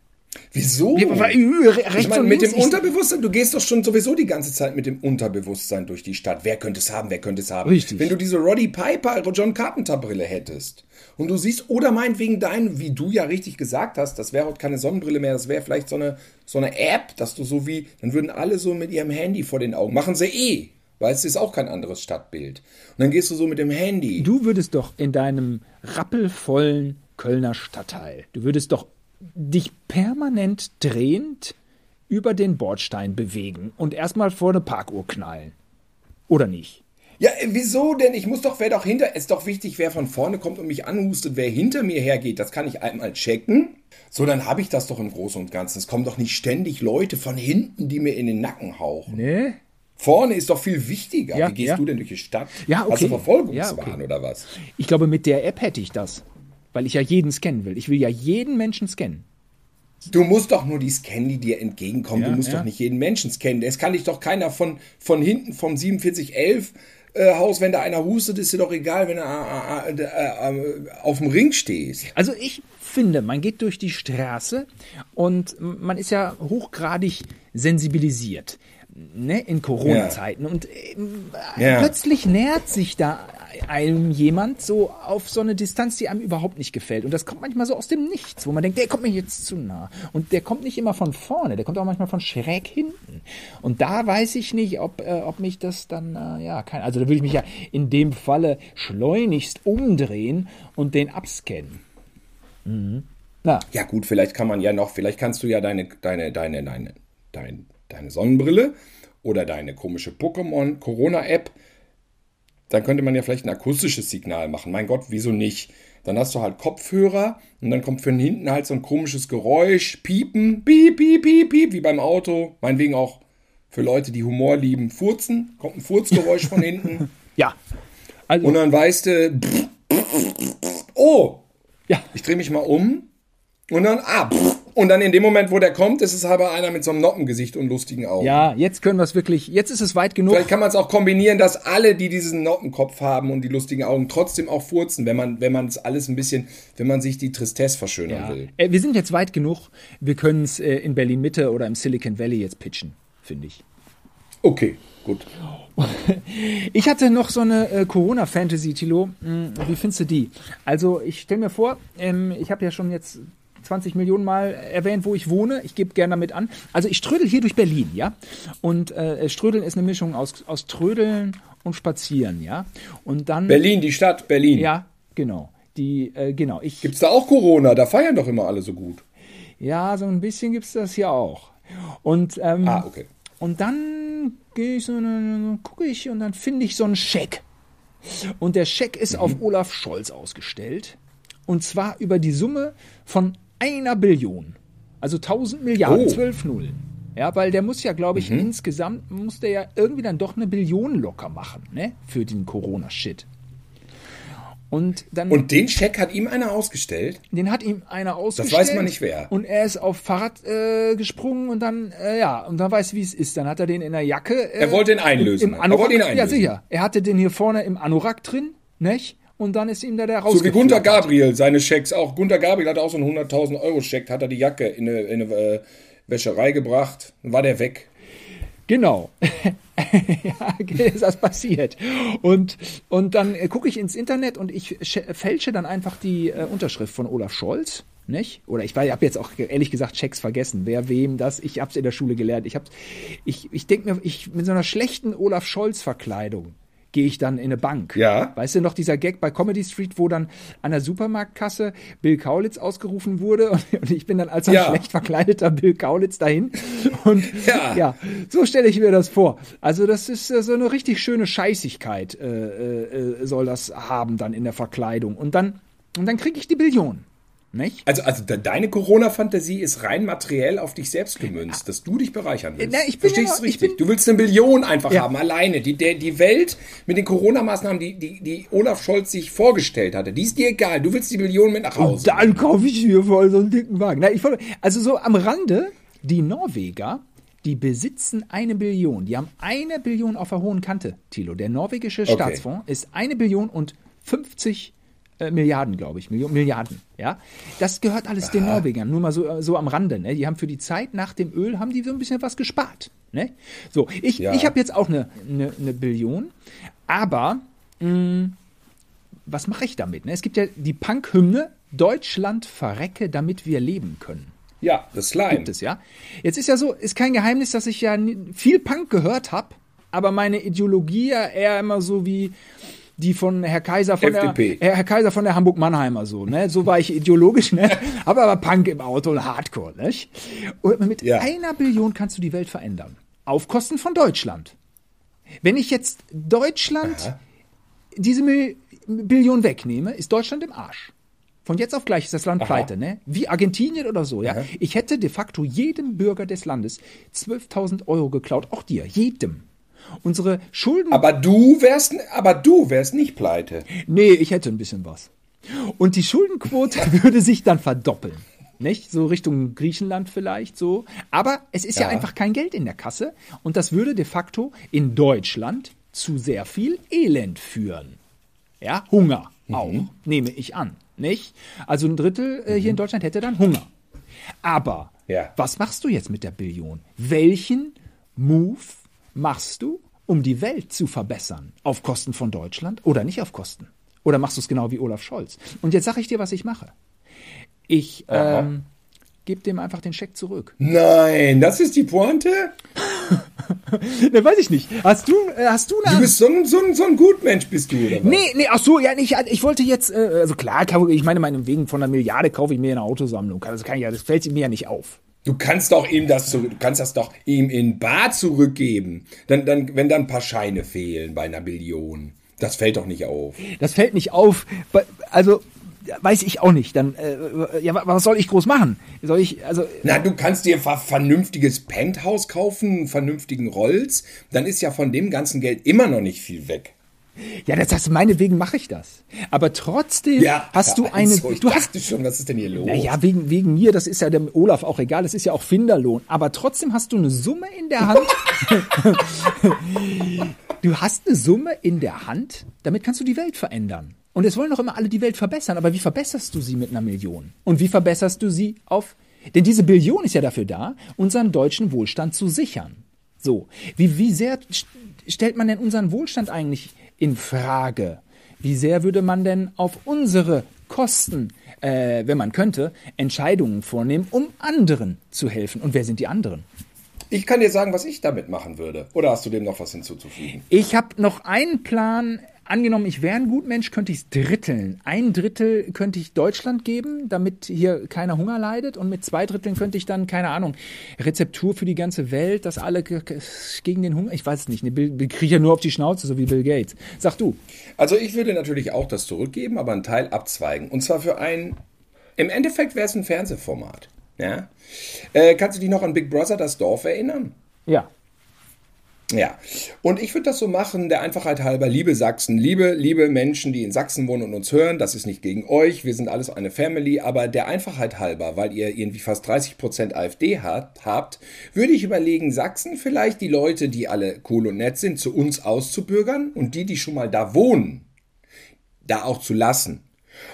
Wieso? Ja, äh, Ich meine, mit dem Unterbewusstsein, du gehst doch schon sowieso die ganze Zeit mit dem Unterbewusstsein durch die Stadt. Wer könnte es haben, wer könnte es haben? Richtig. Wenn du diese Roddy Piper, John Carpenter Brille hättest und du siehst, oder meinetwegen dein, wie du ja richtig gesagt hast, das wäre heute keine Sonnenbrille mehr, das wäre vielleicht so eine, so eine App, dass du so wie, dann würden alle so mit ihrem Handy vor den Augen, machen sie eh, weil es ist auch kein anderes Stadtbild. Und dann gehst du so mit dem Handy. Du würdest doch in deinem rappelvollen Kölner Stadtteil, du würdest doch dich permanent drehend über den Bordstein bewegen und erstmal vor eine Parkuhr knallen. Oder nicht? Ja, äh, wieso denn? Ich muss doch, wer doch hinter, ist doch wichtig, wer von vorne kommt und mich anhustet, wer hinter mir hergeht. Das kann ich einmal checken. So, dann habe ich das doch im Großen und Ganzen. Es kommen doch nicht ständig Leute von hinten, die mir in den Nacken hauchen. Ne? Vorne ist doch viel wichtiger. Ja, Wie gehst ja. du denn durch die Stadt? Ja, okay. Hast du Verfolgungswahn Ja, okay. oder was? Ich glaube, mit der App hätte ich das. Weil ich ja jeden scannen will. Ich will ja jeden Menschen scannen. Du musst doch nur die scannen, die dir entgegenkommen. Ja, du musst ja. doch nicht jeden Menschen scannen. Es kann dich doch keiner von, von hinten vom 4711 äh, Haus, wenn da einer hustet, ist dir doch egal, wenn du äh, äh, äh, äh, auf dem Ring stehst. Also ich finde, man geht durch die Straße und man ist ja hochgradig sensibilisiert. Ne, in Corona-Zeiten. Und ähm, Ja. plötzlich nähert sich da einem jemand so auf so eine Distanz, die einem überhaupt nicht gefällt. Und das kommt manchmal so aus dem Nichts, wo man denkt, der kommt mir jetzt zu nah. Und der kommt nicht immer von vorne, der kommt auch manchmal von schräg hinten. Und da weiß ich nicht, ob, äh, ob mich das dann, äh, ja, kein, also da würde ich mich ja in dem Falle schleunigst umdrehen und den abscannen. Mhm. Na, Ja gut, vielleicht kann man ja noch, vielleicht kannst du ja deine, deine, deine, deine, deine, deine Sonnenbrille oder deine komische Pokémon Corona App, dann könnte man ja vielleicht ein akustisches Signal machen. Mein Gott, wieso nicht? Dann hast du halt Kopfhörer und dann kommt von hinten halt so ein komisches Geräusch, Piepen, piep, piep, piep, piep, wie beim Auto. Meinetwegen auch für Leute, die Humor lieben, Furzen. Kommt ein Furzgeräusch von hinten. ja. Also, Und dann weißt du, oh, ja. ich drehe mich mal um und dann ab. Und dann in dem Moment, wo der kommt, ist es halber einer mit so einem Noppengesicht und lustigen Augen. Ja, jetzt können wir es wirklich, jetzt ist es weit genug. Vielleicht kann man es auch kombinieren, dass alle, die diesen Noppenkopf haben und die lustigen Augen, trotzdem auch furzen, wenn man, wenn man es alles ein bisschen, wenn man sich die Tristesse verschönern Ja. will. Äh, wir sind jetzt weit genug. Wir können es äh, in Berlin Mitte oder im Silicon Valley jetzt pitchen, finde ich. Okay, gut. Ich hatte noch so eine äh, Corona-Fantasy, Tilo. Hm, Wie findest du die? Also, ich stelle mir vor, ähm, ich habe ja schon jetzt 20 Millionen Mal erwähnt, wo ich wohne. Ich gebe gerne damit an. Also, ich trödel hier durch Berlin, ja? Und äh, Strödeln ist eine Mischung aus, aus Trödeln und Spazieren, ja? Und dann. Berlin, die Stadt Berlin. Ja, genau. Die, äh, genau. Ich, Gibt's da auch Corona? Da feiern doch immer alle so gut. ja, so ein bisschen gibt's das hier auch. Und, ähm, Ah, okay. Und dann gehe ich so, dann gucke ich und dann finde ich so einen Scheck. Und der Scheck ist auf Olaf Scholz ausgestellt. Und zwar über die Summe von einer Billion. Also 1000 Milliarden, Oh. 12 Nullen. Ja, weil der muss ja, glaube ich, insgesamt muss der ja irgendwie dann doch eine Billion locker machen, ne? Für den Corona-Shit. Und dann. Und den Scheck hat ihm einer ausgestellt? Den hat ihm einer ausgestellt. Das weiß man nicht wer. Und er ist auf Fahrrad äh, gesprungen und dann, äh, ja, und dann weiß wie es ist. Dann hat er den in der Jacke. Äh, er wollte ihn einlösen. Im Anorak, er wollte ihn einlösen. Ja, sicher. Er hatte den hier vorne im Anorak drin, nicht? Und dann ist ihm da der raus. So wie Gunter Gabriel, seine Schecks auch. Gunter Gabriel hat auch so einen 100.000 Euro Scheck, hat er die Jacke in eine, in eine äh, Wäscherei gebracht, war der weg. Genau. ja, ist das passiert. Und, und dann äh, gucke ich ins Internet und ich fälsche dann einfach die äh, Unterschrift von Olaf Scholz. Nicht? Oder ich habe jetzt auch ehrlich gesagt Checks vergessen, wer wem das. Ich habe es in der Schule gelernt. Ich, ich, ich denke mir, ich mit so einer schlechten Olaf Scholz-Verkleidung gehe ich dann in eine Bank. Ja. Weißt du noch dieser Gag bei Comedy Street, wo dann an der Supermarktkasse Bill Kaulitz ausgerufen wurde und, und ich bin dann als ein ja. schlecht verkleideter Bill Kaulitz dahin und ja, ja so stelle ich mir das vor. Also das ist äh, so eine richtig schöne Scheißigkeit äh, äh, soll das haben dann in der Verkleidung und dann und dann kriege ich die Billion. Nicht? Also, also deine Corona-Fantasie ist rein materiell auf dich selbst gemünzt, dass du dich bereichern willst. Na, ich bin Verstehst ja, du richtig? du willst eine Billion einfach ja. haben, alleine. Die, der, die Welt mit den Corona-Maßnahmen, die, die, die Olaf Scholz sich vorgestellt hatte, die ist dir egal. Du willst die Billion mit nach Hause. Und dann kaufe ich hier voll so einen dicken Wagen. Na, ich, also so am Rande, die Norweger, die besitzen eine Billion. Die haben eine Billion auf der hohen Kante, Thilo. Der norwegische okay. Staatsfonds ist eine Billion und 50 äh, Milliarden, glaube ich, Million, Milliarden. Ja, das gehört alles Aha. den Norwegern. Nur mal so, so am Rande. Ne? Die haben für die Zeit nach dem Öl haben die so ein bisschen was gespart. Ne? So, ich, ja. ich habe jetzt auch eine, eine, eine Billion, aber mh, mm, was mache ich damit? Ne? Es gibt ja die Punk-Hymne Deutschland verrecke, damit wir leben können. Ja, das Slime. Gibt es, ja. Jetzt ist ja so, ist kein Geheimnis, dass ich ja viel Punk gehört habe, aber meine Ideologie ja eher immer so wie, die von Herr Kaiser von FDP. der Herr Kaiser von der Hamburg Mannheimer so, ne? So war ich ideologisch, ne? Habe aber Punk im Auto und Hardcore, ne? Und mit ja. einer Billion kannst du die Welt verändern. Auf Kosten von Deutschland. Wenn ich jetzt Deutschland Aha. diese Mil Billion wegnehme, ist Deutschland im Arsch. Von jetzt auf gleich ist das Land Aha. pleite, ne? Wie Argentinien oder so, ja? Aha. Ich hätte de facto jedem Bürger des Landes 12.000 Euro geklaut, auch dir, jedem. Unsere Schulden. Aber du wärst, aber du wärst nicht pleite. Nee, ich hätte ein bisschen was. Und die Schuldenquote würde sich dann verdoppeln. Nicht? So Richtung Griechenland vielleicht so. Aber es ist ja. ja einfach kein Geld in der Kasse. Und das würde de facto in Deutschland zu sehr viel Elend führen. Ja, Hunger mhm. auch, nehme ich an. Nicht? Also ein Drittel äh, hier mhm. in Deutschland hätte dann Hunger. Aber ja. was machst du jetzt mit der Billion? Welchen Move machst du, um die Welt zu verbessern? Auf Kosten von Deutschland oder nicht auf Kosten? Oder machst du es genau wie Olaf Scholz? Und jetzt sage ich dir, was ich mache. Ich ähm, gebe dem einfach den Scheck zurück. Nein, das ist die Pointe? ne, weiß ich nicht. Hast du, äh, hast du eine Du bist so ein, so ein, so ein Gutmensch, bist du, oder was? Nee, nee, ach so, ja, ich, ich wollte jetzt, äh, also klar, ich meine, meinetwegen von einer Milliarde kaufe ich mir eine Autosammlung. Also kann ich ja, das fällt mir ja nicht auf. Du kannst doch ihm das du kannst das doch ihm in Bar zurückgeben. Dann, dann, wenn dann ein paar Scheine fehlen bei einer Billion. Das fällt doch nicht auf. Das fällt nicht auf. Also weiß ich auch nicht. Dann äh, ja, was soll ich groß machen? Soll ich also? Na, du kannst dir ein vernünftiges Penthouse kaufen, einen vernünftigen Rolls. Dann ist ja von dem ganzen Geld immer noch nicht viel weg. Ja, das heißt, meinetwegen mache ich das. Aber trotzdem ja, hast du eine. So, ich du dachte hast, schon, was ist denn hier los? Naja, wegen, wegen mir, das ist ja dem Olaf auch egal, das ist ja auch Finderlohn. Aber trotzdem hast du eine Summe in der Hand. du hast eine Summe in der Hand, damit kannst du die Welt verändern. Und es wollen doch immer alle die Welt verbessern. Aber wie verbesserst du sie mit einer Million? Und wie verbesserst du sie auf. Denn diese Billion ist ja dafür da, unseren deutschen Wohlstand zu sichern. So. Wie, wie sehr stellt man denn unseren Wohlstand eigentlich in Frage. Wie sehr würde man denn auf unsere Kosten, äh, wenn man könnte, Entscheidungen vornehmen, um anderen zu helfen? Und wer sind die anderen? Ich kann dir sagen, was ich damit machen würde. Oder hast du dem noch was hinzuzufügen? Ich habe noch einen Plan angenommen, ich wäre ein Gutmensch, könnte ich es dritteln. Ein Drittel könnte ich Deutschland geben, damit hier keiner Hunger leidet. Und mit zwei Dritteln könnte ich dann, keine Ahnung, Rezeptur für die ganze Welt, dass alle gegen den Hunger, ich weiß es nicht, ne, kriege ja nur auf die Schnauze, so wie Bill Gates. Sag du. Also ich würde natürlich auch das zurückgeben, aber einen Teil abzweigen. Und zwar für ein, im Endeffekt wäre es ein Fernsehformat. Ja? Äh, kannst du dich noch an Big Brother, das Dorf erinnern? Ja. Ja, und ich würde das so machen, der Einfachheit halber, liebe Sachsen, liebe, liebe Menschen, die in Sachsen wohnen und uns hören, das ist nicht gegen euch, wir sind alles eine Family, aber der Einfachheit halber, weil ihr irgendwie fast 30 Prozent AfD hat, habt, würde ich überlegen, Sachsen vielleicht die Leute, die alle cool und nett sind, zu uns auszubürgern und die, die schon mal da wohnen, da auch zu lassen.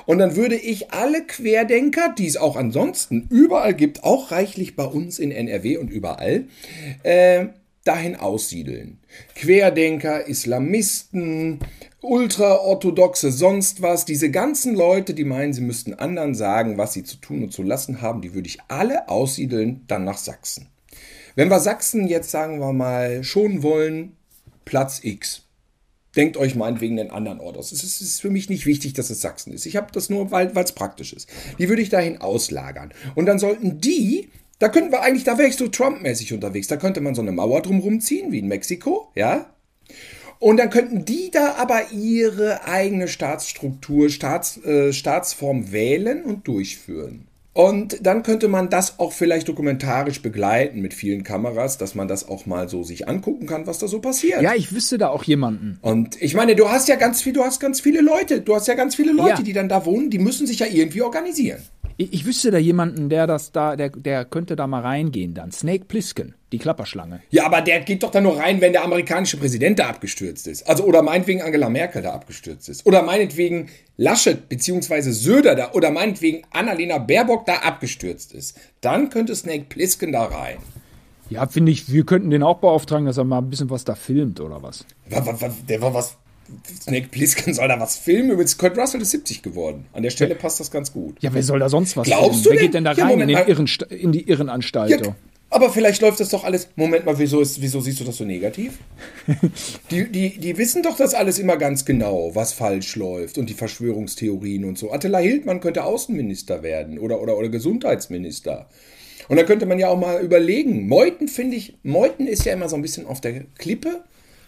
Und dann würde ich alle Querdenker, die es auch ansonsten überall gibt, auch reichlich bei uns in NRW und überall, äh, dahin aussiedeln. Querdenker, Islamisten, ultraorthodoxe, sonst was, diese ganzen Leute, die meinen, sie müssten anderen sagen, was sie zu tun und zu lassen haben, die würde ich alle aussiedeln, dann nach Sachsen. Wenn wir Sachsen jetzt, sagen wir mal, schon wollen, Platz X. Denkt euch meinetwegen den anderen Ort aus. Es ist, es ist, für mich nicht wichtig, dass es Sachsen ist. Ich habe das nur, weil es praktisch ist. Die würde ich dahin auslagern. Und dann sollten die da könnten wir eigentlich, da wäre ich so Trump-mäßig unterwegs. Da könnte man so eine Mauer drumherum ziehen, wie in Mexiko, ja. Und dann könnten die da aber ihre eigene Staatsstruktur, Staats, äh, Staatsform wählen und durchführen. Und dann könnte man das auch vielleicht dokumentarisch begleiten mit vielen Kameras, dass man das auch mal so sich angucken kann, was da so passiert. Ja, ich wüsste da auch jemanden. Und ich meine, du hast ja ganz viel, du hast ganz viele Leute, du hast ja ganz viele Leute, Ja. die dann da wohnen, die müssen sich ja irgendwie organisieren. Ich, ich wüsste da jemanden, der das da, der, der könnte da mal reingehen dann. Snake Plissken, die Klapperschlange. Ja, aber der geht doch da nur rein, wenn der amerikanische Präsident da abgestürzt ist. Also oder meinetwegen Angela Merkel da abgestürzt ist. Oder meinetwegen Laschet bzw. Söder da oder meinetwegen Annalena Baerbock da abgestürzt ist. Dann könnte Snake Plissken da rein. Ja, finde ich, wir könnten den auch beauftragen, dass er mal ein bisschen was da filmt oder was. Wa- wa- wa- Der war was. Snake Plissken soll da was filmen. Übrigens, Kurt Russell ist 70 geworden. An der Stelle passt das ganz gut. Ja, wer soll da sonst was Glaubst filmen? du Wer denn? geht denn da Ja, rein in, Irren, in die Irrenanstalt? Ja, du? aber vielleicht läuft das doch alles. Moment mal, wieso, ist, wieso siehst du das so negativ? Die, die, die wissen doch das alles immer ganz genau, was falsch läuft und die Verschwörungstheorien und so. Attila Hildmann könnte Außenminister werden oder, oder, oder Gesundheitsminister. Und da könnte man ja auch mal überlegen. Meuthen finde ich, Meuthen ist ja immer so ein bisschen auf der Klippe.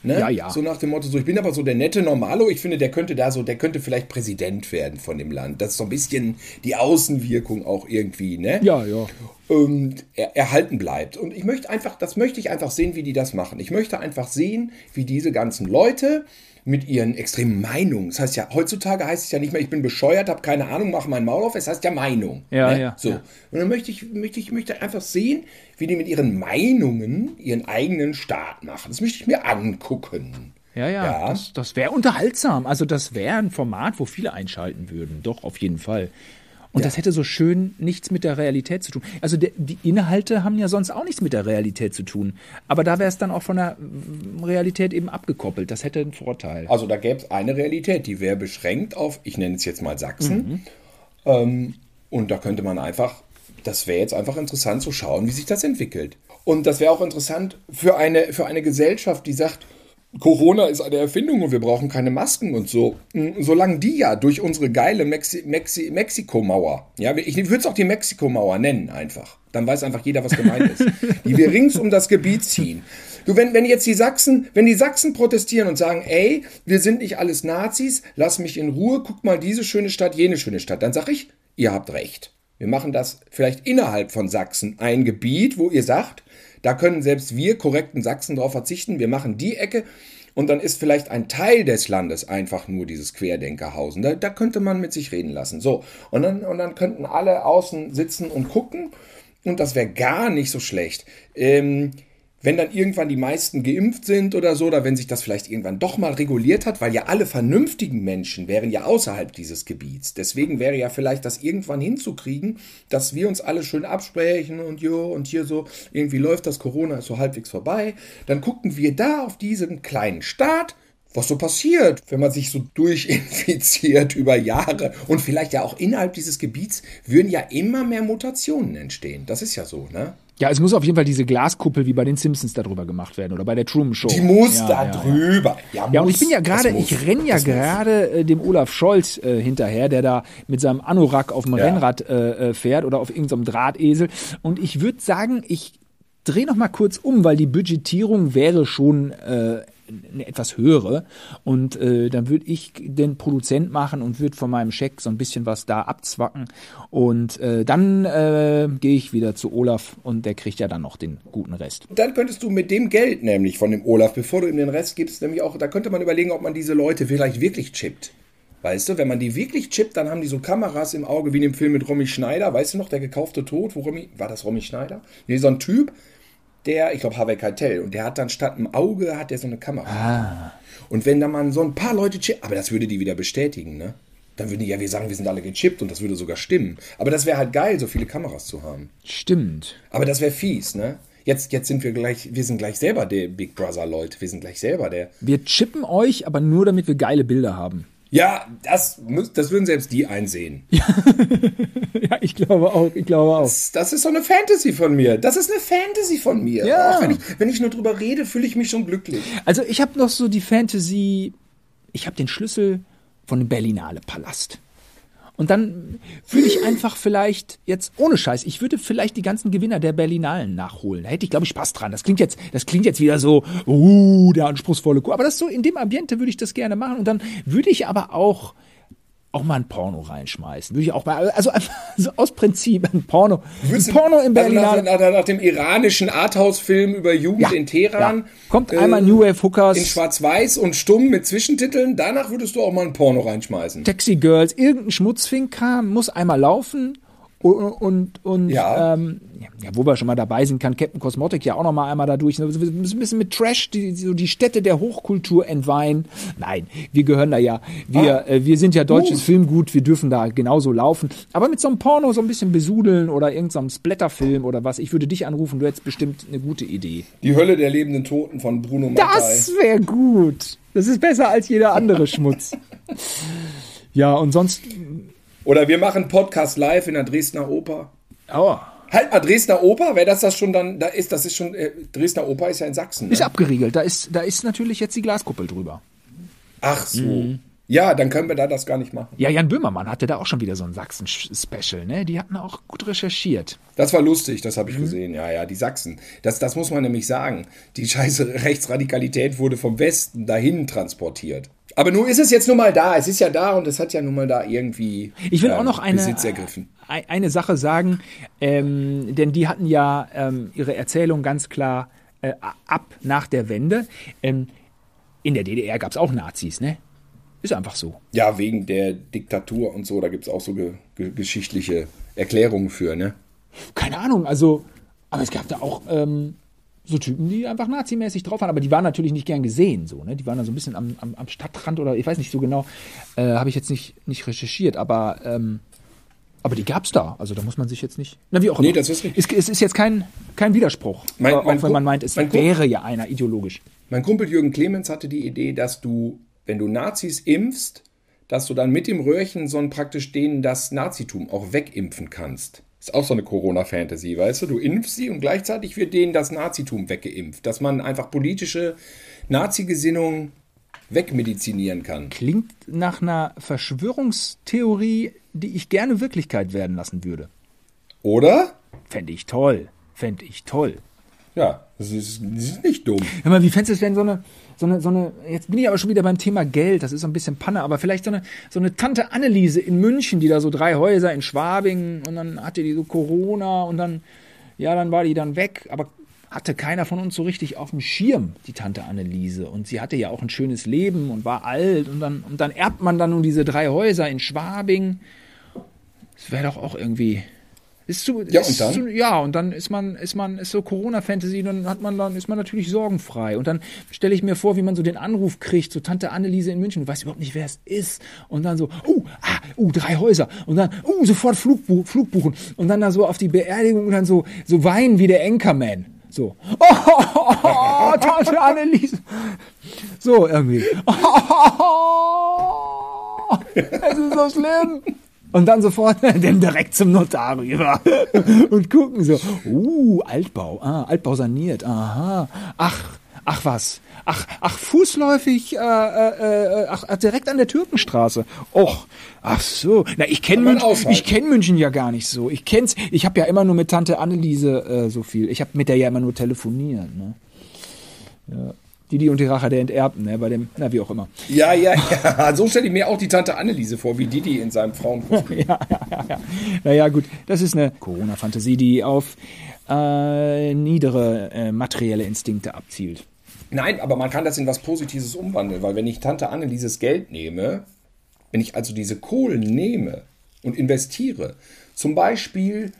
Ne? Ja, ja. So nach dem Motto, so ich bin aber so der nette Normalo. Ich finde, der könnte da so, der könnte vielleicht Präsident werden von dem Land. Das ist so ein bisschen die Außenwirkung auch irgendwie, ne? Ja, ja. ähm, er, erhalten bleibt. Und ich möchte einfach, das möchte ich einfach sehen, wie die das machen. Ich möchte einfach sehen, wie diese ganzen Leute mit ihren extremen Meinungen. Das heißt ja, heutzutage heißt es ja nicht mehr, ich bin bescheuert, habe keine Ahnung, mache mein Maul auf. Es heißt ja Meinung. Ja, ne? ja, So. ja. Und dann möchte ich, möchte ich möchte einfach sehen, wie die mit ihren Meinungen ihren eigenen Staat machen. Das möchte ich mir angucken. Ja, ja, Ja. das, das wäre unterhaltsam. Also das wäre ein Format, wo viele einschalten würden. Doch, auf jeden Fall. Und das hätte so schön nichts mit der Realität zu tun. Also der, die Inhalte haben ja sonst auch nichts mit der Realität zu tun. Aber da wäre es dann auch von der mm, Realität eben abgekoppelt. Das hätte einen Vorteil. Also da gäbe es eine Realität, die wäre beschränkt auf, ich nenne es jetzt mal Sachsen. Mhm. Ähm, und da könnte man einfach, das wäre jetzt einfach interessant zu schauen, wie sich das entwickelt. Und das wäre auch interessant für eine, für eine Gesellschaft, die sagt, Corona ist eine Erfindung und wir brauchen keine Masken und so. Mm, Solange die ja durch unsere geile Mexi Mexi Mexiko-Mauer, ja, ich würde es auch die Mexiko-Mauer nennen einfach. Dann weiß einfach jeder, was gemeint ist. Die wir rings um das Gebiet ziehen. Du, wenn, wenn jetzt die Sachsen, wenn die Sachsen protestieren und sagen, ey, wir sind nicht alles Nazis, lass mich in Ruhe, guck mal diese schöne Stadt, jene schöne Stadt, dann sag ich, ihr habt recht. Wir machen das vielleicht innerhalb von Sachsen ein Gebiet, wo ihr sagt, da können selbst wir korrekten Sachsen drauf verzichten. Wir machen die Ecke und dann ist vielleicht ein Teil des Landes einfach nur dieses Querdenkerhausen. Da, da könnte man mit sich reden lassen. So, und dann, und dann könnten alle außen sitzen und gucken und das wäre gar nicht so schlecht. Ähm, wenn dann irgendwann die meisten geimpft sind oder so, oder wenn sich das vielleicht irgendwann doch mal reguliert hat, weil ja alle vernünftigen Menschen wären ja außerhalb dieses Gebiets. Deswegen wäre ja vielleicht das irgendwann hinzukriegen, dass wir uns alle schön absprechen und jo und hier so, irgendwie läuft das Corona ist so halbwegs vorbei. Dann gucken wir da auf diesen kleinen Staat, was so passiert, wenn man sich so durchinfiziert über Jahre und vielleicht ja auch innerhalb dieses Gebiets würden ja immer mehr Mutationen entstehen. Das ist ja so, ne? Ja, es muss auf jeden Fall diese Glaskuppel wie bei den Simpsons darüber gemacht werden oder bei der Truman Show. Die muss ja, da ja, drüber. Ja, und muss. ich bin ja gerade, ich renn ja gerade äh, dem Olaf Scholz äh, hinterher, der da mit seinem Anorak auf dem Ja. Rennrad äh, äh, fährt oder auf irgendeinem Drahtesel. Und ich würde sagen, ich drehe noch mal kurz um, weil die Budgetierung wäre schon äh, eine etwas höhere. Und äh, dann würde ich den Produzent machen und würde von meinem Scheck so ein bisschen was da abzwacken. Und äh, dann äh, gehe ich wieder zu Olaf und der kriegt ja dann noch den guten Rest. Dann könntest du mit dem Geld nämlich von dem Olaf, bevor du ihm den Rest gibst, nämlich auch, da könnte man überlegen, ob man diese Leute vielleicht wirklich chippt. Weißt du, wenn man die wirklich chippt, dann haben die so Kameras im Auge, wie in dem Film mit Romy Schneider. Weißt du noch, der gekaufte Tod, wo Romy, war das Romy Schneider? Nee, so ein Typ, der, ich glaube, Harvey Keitel, und der hat dann statt einem Auge, hat der so eine Kamera. Ah. Und wenn da man so ein paar Leute chippt, aber das würde die wieder bestätigen, ne? Dann würden die ja, wir sagen, wir sind alle gechippt und das würde sogar stimmen. Aber das wäre halt geil, so viele Kameras zu haben. Stimmt. Aber das wäre fies, ne? Jetzt, jetzt sind wir gleich, wir sind gleich selber der Big Brother Leute. Wir sind gleich selber der. Wir chippen euch, aber nur damit wir geile Bilder haben. Ja, das, das würden selbst die einsehen. Ja, ich glaube auch, ich glaube auch. Das, das ist so eine Fantasy von mir. Das ist eine Fantasy von mir. Ja. Auch wenn ich, wenn ich nur drüber rede, fühle ich mich schon glücklich. Also ich habe noch so die Fantasy, ich habe den Schlüssel von dem Berlinale Palast. Und dann würde ich einfach vielleicht jetzt ohne Scheiß, ich würde vielleicht die ganzen Gewinner der Berlinalen nachholen. Da hätte ich glaube ich Spaß dran. Das klingt jetzt, das klingt jetzt wieder so, uh, der anspruchsvolle Kuh. Aber das so in dem Ambiente würde ich das gerne machen. Und dann würde ich aber auch auch mal ein Porno reinschmeißen. Würde ich auch mal, also einfach so aus Prinzip ein Porno, ein Porno im Also nach, nach, nach dem iranischen Arthouse-Film über Jugend Ja, in Teheran. ja. Kommt äh, einmal New Wave Hookers. In schwarz-weiß und stumm mit Zwischentiteln. Danach würdest du auch mal ein Porno reinschmeißen. Taxi Girls, irgendein Schmutzfink-Kram muss einmal laufen und, und, und Ja. Ähm, ja, wo wir schon mal dabei sind, kann Captain Cosmotic ja auch noch mal einmal da durch. Wir müssen ein bisschen mit Trash die, so die Städte der Hochkultur entweihen. Nein, wir gehören da ja, wir, Ah. äh, wir sind ja deutsches Gut. Filmgut, wir dürfen da genauso laufen. Aber mit so einem Porno so ein bisschen besudeln oder irgendeinem Splatterfilm oder was, ich würde dich anrufen, du hättest bestimmt eine gute Idee. Die Hölle der lebenden Toten von Bruno Mattei. Das wäre gut. Das ist besser als jeder andere Schmutz. Ja, und sonst, Oder wir machen Podcast live in der Dresdner Oper. oh, Halt mal Dresdner Oper, wäre das das schon dann, da ist, das ist schon, äh, Dresdner Oper ist ja in Sachsen. Ist Ne? abgeriegelt. Da ist, da ist natürlich jetzt die Glaskuppel drüber. Ach so. Mhm. Ja, dann können wir da das gar nicht machen. Ja, Jan Böhmermann hatte da auch schon wieder so ein Sachsen-Special, ne? Die hatten auch gut recherchiert. Das war lustig, das Mhm. habe ich gesehen. Ja, ja, die Sachsen. Das, das muss man nämlich sagen. Die scheiße Rechtsradikalität wurde vom Westen dahin transportiert. Aber nun ist es jetzt nun mal da. Es ist ja da und es hat ja nun mal da irgendwie Ich will ähm, auch noch eine, Besitz ergriffen. ein- eine Sache sagen, ähm, denn die hatten ja ähm, ihre Erzählung ganz klar äh, ab nach der Wende. Ähm, in der DDR gab es auch Nazis, ne? Ist einfach so. Ja, wegen der Diktatur und so, da gibt es auch so ge ge geschichtliche Erklärungen für, ne? Keine Ahnung, also, aber es gab da auch ähm, so Typen, die einfach nazimäßig drauf waren, aber die waren natürlich nicht gern gesehen, so, ne? Die waren dann so ein bisschen am, am, am Stadtrand oder ich weiß nicht so genau, äh, habe ich jetzt nicht, nicht recherchiert, aber, ähm, aber die gab's da. Also da muss man sich jetzt nicht. Na, wie auch Nee, immer. das ist richtig. Es, es ist jetzt kein, kein Widerspruch. Mein- äh, auch mein wenn Gu- man meint, es wäre ja einer ideologisch. Mein Kumpel Jürgen Clemens hatte die Idee, dass du, wenn du Nazis impfst, dass du dann mit dem Röhrchen so ein praktisch denen das Nazitum auch wegimpfen kannst. Ist auch so eine Corona-Fantasy, weißt du? Du impfst sie und gleichzeitig wird denen das Nazitum weggeimpft. Dass man einfach politische Nazi-Gesinnung wegmedizinieren kann. Klingt nach einer Verschwörungstheorie, die ich gerne Wirklichkeit werden lassen würde. Oder? Fände ich toll. Fände ich toll. Ja, das ist, das ist nicht dumm. Hör mal, wie fändest du es denn so eine, so eine, so eine, jetzt bin ich aber schon wieder beim Thema Geld, das ist so ein bisschen Panne, aber vielleicht so eine, so eine Tante Anneliese in München, die da so drei Häuser in Schwabing und dann hatte die so Corona und dann, ja, dann war die dann weg, aber hatte keiner von uns so richtig auf dem Schirm, die Tante Anneliese. Und sie hatte ja auch ein schönes Leben und war alt und dann, und dann erbt man dann nun diese drei Häuser in Schwabing. Das wäre doch auch irgendwie. Ist so, Ja, ist und dann? So, ja, und dann ist man, ist man, ist so Corona-Fantasy, dann hat man, dann ist man natürlich sorgenfrei. Und dann stelle ich mir vor, wie man so den Anruf kriegt, so Tante Anneliese in München, du weißt überhaupt nicht, wer es ist. Und dann so, uh, ah, uh, drei Häuser. Und dann, uh, sofort Flugbu Flug buchen. Und dann da so auf die Beerdigung und dann so, so weinen wie der Anchorman. So, oh, Tante Anneliese. So, irgendwie. Es ist so schlimm. Und dann sofort dann direkt zum Notar rüber und gucken so, uh, Altbau, ah, Altbau saniert, aha, ach, ach was, ach, ach, fußläufig, äh, äh, äh, ach, direkt an der Türkenstraße. Och, ach so, na, ich kenne München, ich kenne München ja gar nicht so. Ich kenn's, ich habe ja immer nur mit Tante Anneliese äh, so viel. Ich habe mit der ja immer nur telefoniert, ne? Didi und die Rache der Enterbten, ne, bei dem, na, wie auch immer. Ja, ja, ja. So stelle ich mir auch die Tante Anneliese vor, wie Didi in seinem Frauenkostüm. ja, ja, ja, ja. Naja, gut, das ist eine Corona-Fantasie, die auf äh, niedere äh, materielle Instinkte abzielt. Nein, aber man kann das in was Positives umwandeln, weil wenn ich Tante Annelieses Geld nehme, wenn ich also diese Kohlen nehme und investiere, zum Beispiel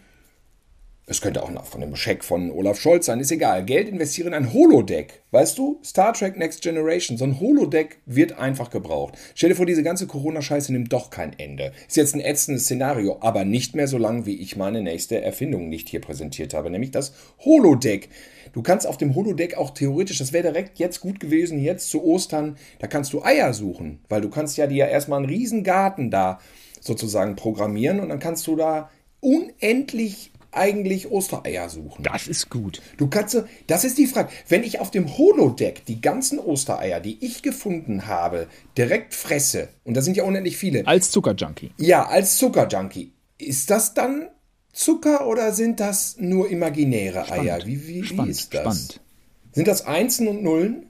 es könnte auch noch von dem Scheck von Olaf Scholz sein, ist egal. Geld investieren in ein Holodeck. Weißt du? Star Trek Next Generation. So ein Holodeck wird einfach gebraucht. Stell dir vor, diese ganze Corona-Scheiße nimmt doch kein Ende. Ist jetzt ein ätzendes Szenario, aber nicht mehr so lang, wie ich meine nächste Erfindung nicht hier präsentiert habe, nämlich das Holodeck. Du kannst auf dem Holodeck auch theoretisch, das wäre direkt jetzt gut gewesen, jetzt zu Ostern, da kannst du Eier suchen, weil du kannst ja dir ja erstmal einen riesen Garten da sozusagen programmieren und dann kannst du da unendlich eigentlich Ostereier suchen? Das ist gut. Du kannst, das ist die Frage. Wenn ich auf dem Holodeck die ganzen Ostereier, die ich gefunden habe, direkt fresse, und da sind ja unendlich viele. Als Zuckerjunkie. Ja, als Zuckerjunkie. Ist das dann Zucker oder sind das nur imaginäre Spannend. Eier? Wie, wie, Spannend, wie ist das? spannend. Sind das Einsen und Nullen?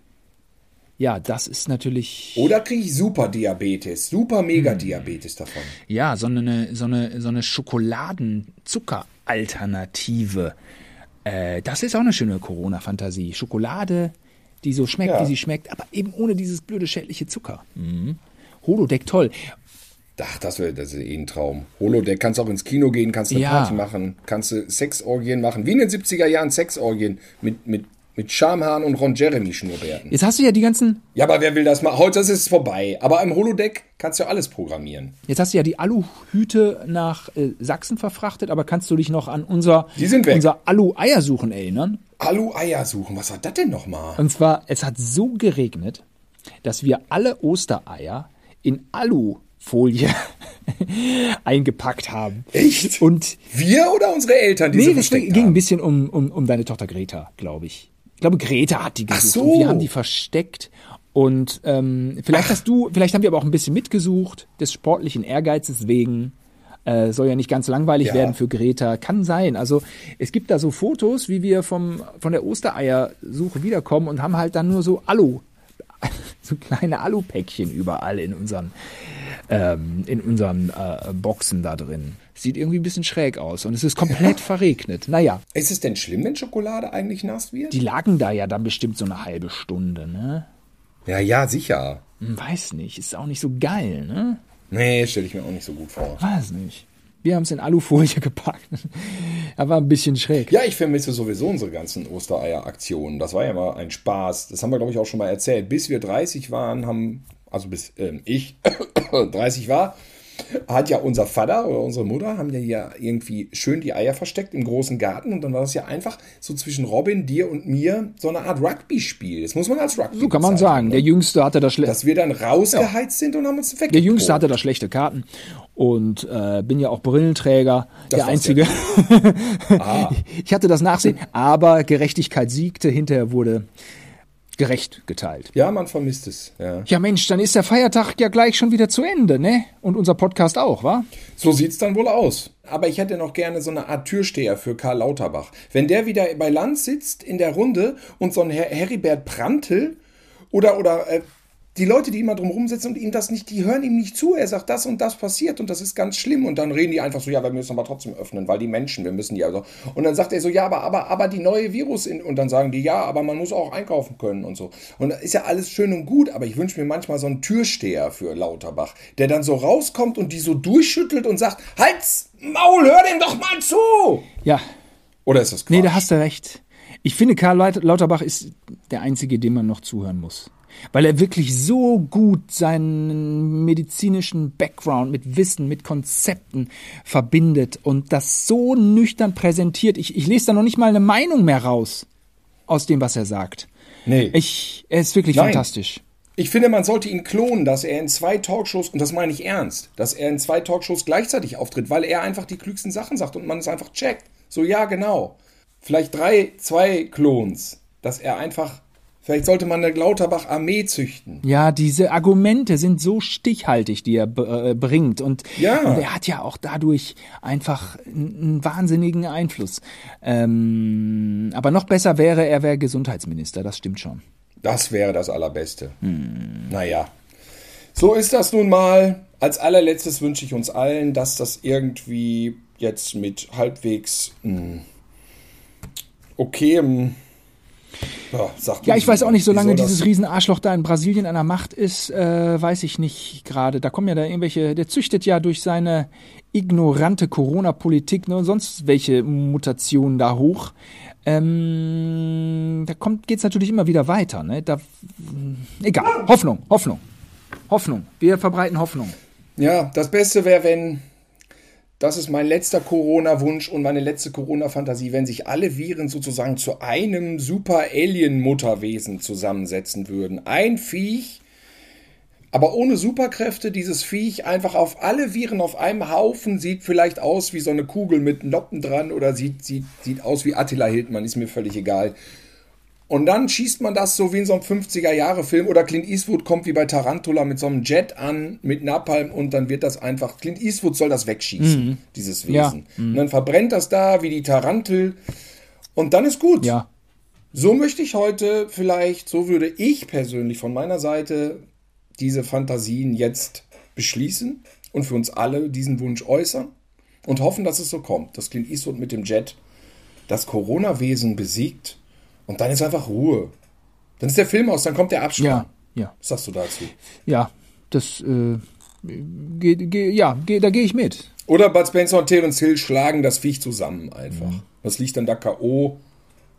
Ja, das ist natürlich. Oder kriege ich Superdiabetes, Super-Mega-Diabetes davon? Ja, so eine, so eine, so eine Schokoladen-Zucker-Alternative. Äh, das ist auch eine schöne Corona-Fantasie. Schokolade, die so schmeckt, Ja. wie sie schmeckt, aber eben ohne dieses blöde schädliche Zucker. Mhm. Holodeck, toll. Ach, das, wär, das ist eh ein Traum. Holodeck, kannst auch ins Kino gehen, kannst eine Ja. Party machen, kannst du Sexorgien machen. Wie in den 70er Jahren Sexorgien mit, mit, mit Schamhaaren und Ron Jeremy Schnurrbärten. Jetzt hast du ja die ganzen, Ja, aber wer will das mal? Heute ist es vorbei. Aber im Holodeck kannst du alles programmieren. jetzt hast du ja die Aluhüte nach äh, Sachsen verfrachtet, aber kannst du dich noch an unser, Die sind weg. unser Alu-Eiersuchen erinnern? Alu-Eier suchen, was war das denn nochmal? Und zwar, es hat so geregnet, dass wir alle Ostereier in Alufolie eingepackt haben. Echt? Und Wir oder unsere Eltern, die nee, das versteckt ging ein bisschen um, um, um deine Tochter Greta, glaube ich. Ich glaube, Greta hat die gesucht so. und wir haben die versteckt. Und ähm, vielleicht hast du, vielleicht haben wir aber auch ein bisschen mitgesucht, des sportlichen Ehrgeizes wegen. Äh, soll ja nicht ganz langweilig Ja. werden für Greta. Kann sein. Also es gibt da so Fotos, wie wir vom, von der Ostereiersuche wiederkommen und haben halt dann nur so Alu, so kleine Alupäckchen überall in unseren, ähm, in unseren äh, Boxen da drin. Sieht irgendwie ein bisschen schräg aus und es ist komplett verregnet. Naja, Ist es denn schlimm, wenn Schokolade eigentlich nass wird? die lagen da ja dann bestimmt so eine halbe Stunde, ne? Ja, ja, sicher. Hm, Weiß nicht, ist auch nicht so geil, ne? Nee, stelle ich mir auch nicht so gut vor. Weiß nicht. Wir haben es in Alufolie gepackt. Er war ein bisschen schräg. Ja, ich vermisse sowieso unsere ganzen Ostereier-Aktionen. Das war ja mal ein Spaß. Das haben wir, glaube ich, auch schon mal erzählt. Bis wir 30 waren, haben, also bis ähm, ich 30 war, hat ja unser Vater oder unsere Mutter haben ja hier irgendwie schön die Eier versteckt im großen Garten und dann war das ja einfach so zwischen Robin, dir und mir so eine Art Rugby-Spiel. Das muss man als Rugby So kann man sagen. ne? Der Jüngste hatte da schlechte. Dass wir dann rausgeheizt sind und haben uns weg. Der Jüngste hatte da schlechte Karten und äh, bin ja auch Brillenträger, Das der einzige. Ich hatte das Nachsehen, aber Gerechtigkeit siegte. Hinterher wurde gerecht geteilt. Ja, man vermisst es. Ja. Ja Mensch, dann ist der Feiertag ja gleich schon wieder zu Ende, ne? Und unser Podcast auch, wa? So sieht's dann wohl aus. Aber ich hätte noch gerne so eine Art Türsteher für Karl Lauterbach. Wenn der wieder bei Land sitzt in der Runde und so ein Her Heribert Prantl oder, oder äh, die Leute, die immer drum sitzen und ihm das nicht, die hören ihm nicht zu. Er sagt, das und das passiert und das ist ganz schlimm. Und dann reden die einfach so, ja, wir müssen aber trotzdem öffnen, weil die Menschen, wir müssen die also. Und dann sagt er so, ja, aber, aber, aber die neue Virus in, und dann sagen die, ja, aber man muss auch einkaufen können und so. Und ist ja alles schön und gut, aber ich wünsche mir manchmal so einen Türsteher für Lauterbach, der dann so rauskommt und die so durchschüttelt und sagt, Halt's Maul, hör dem doch mal zu! Ja, Oder ist das Quatsch? nee, da hast du recht. Ich finde, Karl Laut- Lauterbach ist der Einzige, dem man noch zuhören muss. Weil er wirklich so gut seinen medizinischen Background mit Wissen, mit Konzepten verbindet und das so nüchtern präsentiert. Ich, ich lese da noch nicht mal eine Meinung mehr raus aus dem, was er sagt. Nee. Ich, er ist wirklich Nein. fantastisch. Ich finde, man sollte ihn klonen, dass er in zwei Talkshows, und das meine ich ernst, dass er in zwei Talkshows gleichzeitig auftritt, weil er einfach die klügsten Sachen sagt und man es einfach checkt. So, ja, genau. Vielleicht drei, zwei Klons, dass er einfach, vielleicht sollte man eine Lauterbach-Armee züchten. Ja, diese Argumente sind so stichhaltig, die er äh, bringt. Und, Ja. und er hat ja auch dadurch einfach einen wahnsinnigen Einfluss. Ähm, aber noch besser wäre, er wäre Gesundheitsminister, das stimmt schon. Das wäre das Allerbeste. Hm. Naja. So ist das nun mal. Als allerletztes wünsche ich uns allen, dass das irgendwie jetzt mit halbwegs mh, hm, okayem ja, ja, ich weiß auch nicht, solange dieses Riesenarschloch da in Brasilien an der Macht ist, äh, weiß ich nicht gerade. Da kommen ja da irgendwelche, der züchtet ja durch seine ignorante Corona-Politik ne, und sonst welche Mutationen da hoch. Ähm, da kommt, geht's natürlich immer wieder weiter. Ne? Da, egal, Hoffnung, Hoffnung, Hoffnung. Wir verbreiten Hoffnung. Ja, das Beste wäre, wenn das ist mein letzter Corona-Wunsch und meine letzte Corona-Fantasie, wenn sich alle Viren sozusagen zu einem Super-Alien-Mutterwesen zusammensetzen würden. Ein Viech, aber ohne Superkräfte, dieses Viech einfach auf alle Viren auf einem Haufen, sieht vielleicht aus wie so eine Kugel mit Noppen dran oder sieht, sieht, sieht aus wie Attila Hildmann, ist mir völlig egal. Und dann schießt man das so wie in so einem 50er-Jahre-Film oder Clint Eastwood kommt wie bei Tarantula mit so einem Jet an, mit Napalm und dann wird das einfach, Clint Eastwood soll das wegschießen, mhm. dieses Wesen. Ja. Mhm. Und dann verbrennt das da wie die Tarantel und dann ist gut. Ja. So möchte ich heute vielleicht, so würde ich persönlich von meiner Seite diese Fantasien jetzt beschließen und für uns alle diesen Wunsch äußern und hoffen, dass es so kommt, dass Clint Eastwood mit dem Jet das Corona-Wesen besiegt und dann ist einfach Ruhe. Dann ist der Film aus, dann kommt der Abspann. Ja, ja. Was sagst du dazu? Ja, das, äh, geh, geh, ja, geh, da gehe ich mit. Oder Bud Spencer und Terence Hill schlagen das Viech zusammen einfach. Mhm. Das liegt dann da K.O.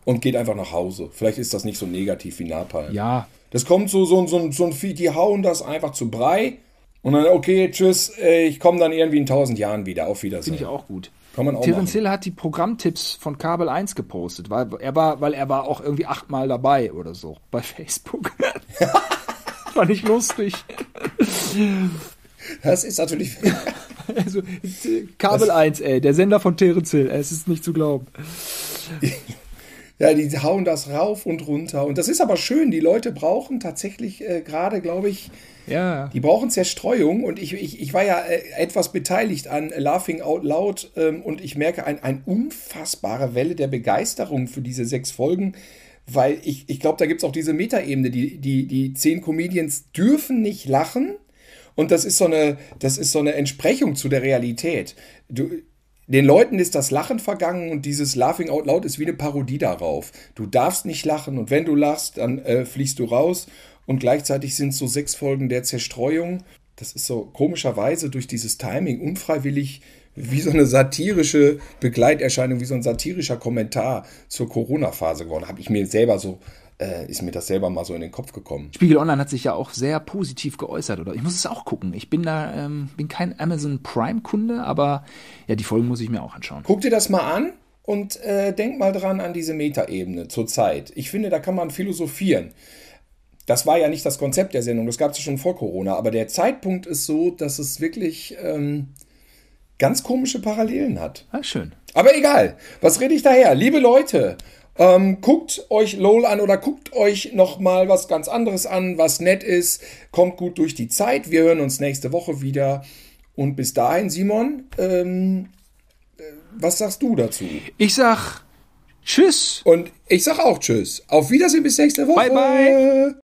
und geht einfach nach Hause. Vielleicht ist das nicht so negativ wie Napalm. Ja. Das kommt so, so, so, so ein Vieh, die hauen das einfach zu Brei. Und dann, okay, tschüss, äh, ich komme dann irgendwie in tausend Jahren wieder. Auf Wiedersehen. Finde ich auch gut. Kann man auch Terence Hill hat die Programmtipps von Kabel 1 gepostet, weil er war, weil er war auch irgendwie achtmal dabei oder so bei Facebook. Fand ich lustig. Das ist natürlich. also, Kabel das 1, ey, der Sender von Terence Hill, es ist nicht zu glauben. Ja, die hauen das rauf und runter. Und das ist aber schön. Die Leute brauchen tatsächlich äh, gerade, glaube ich, ja. Die brauchen Zerstreuung und ich, ich, ich war ja äh, etwas beteiligt an Laughing Out Loud ähm, und ich merke eine ein unfassbare Welle der Begeisterung für diese sechs Folgen, weil ich, ich glaube, da gibt es auch diese Metaebene. Die, die, die zehn Comedians dürfen nicht lachen und das ist so eine, das ist so eine Entsprechung zu der Realität. Du, den Leuten ist das Lachen vergangen und dieses Laughing Out Loud ist wie eine Parodie darauf. Du darfst nicht lachen und wenn du lachst, dann äh, fliegst du raus und gleichzeitig sind es so sechs Folgen der Zerstreuung. Das ist so komischerweise durch dieses Timing unfreiwillig wie so eine satirische Begleiterscheinung, wie so ein satirischer Kommentar zur Corona-Phase geworden. Habe ich mir selber so, äh, ist mir das selber mal so in den Kopf gekommen. Spiegel Online hat sich ja auch sehr positiv geäußert, oder? Ich muss es auch gucken. Ich bin da, ähm, bin kein Amazon Prime-Kunde, aber ja, die Folgen muss ich mir auch anschauen. Guck dir das mal an und äh, denk mal dran an diese Metaebene zur Zeit. Ich finde, da kann man philosophieren. Das war ja nicht das Konzept der Sendung, das gab es ja schon vor Corona, aber der Zeitpunkt ist so, dass es wirklich ähm, ganz komische Parallelen hat. Ah, schön. Aber egal, was rede ich daher? Liebe Leute, ähm, guckt euch LOL an oder guckt euch nochmal was ganz anderes an, was nett ist. Kommt gut durch die Zeit. Wir hören uns nächste Woche wieder. Und bis dahin, Simon, ähm, äh, was sagst du dazu? Ich sag Tschüss. Und ich sag auch Tschüss. Auf Wiedersehen bis nächste Woche. Bye, bye.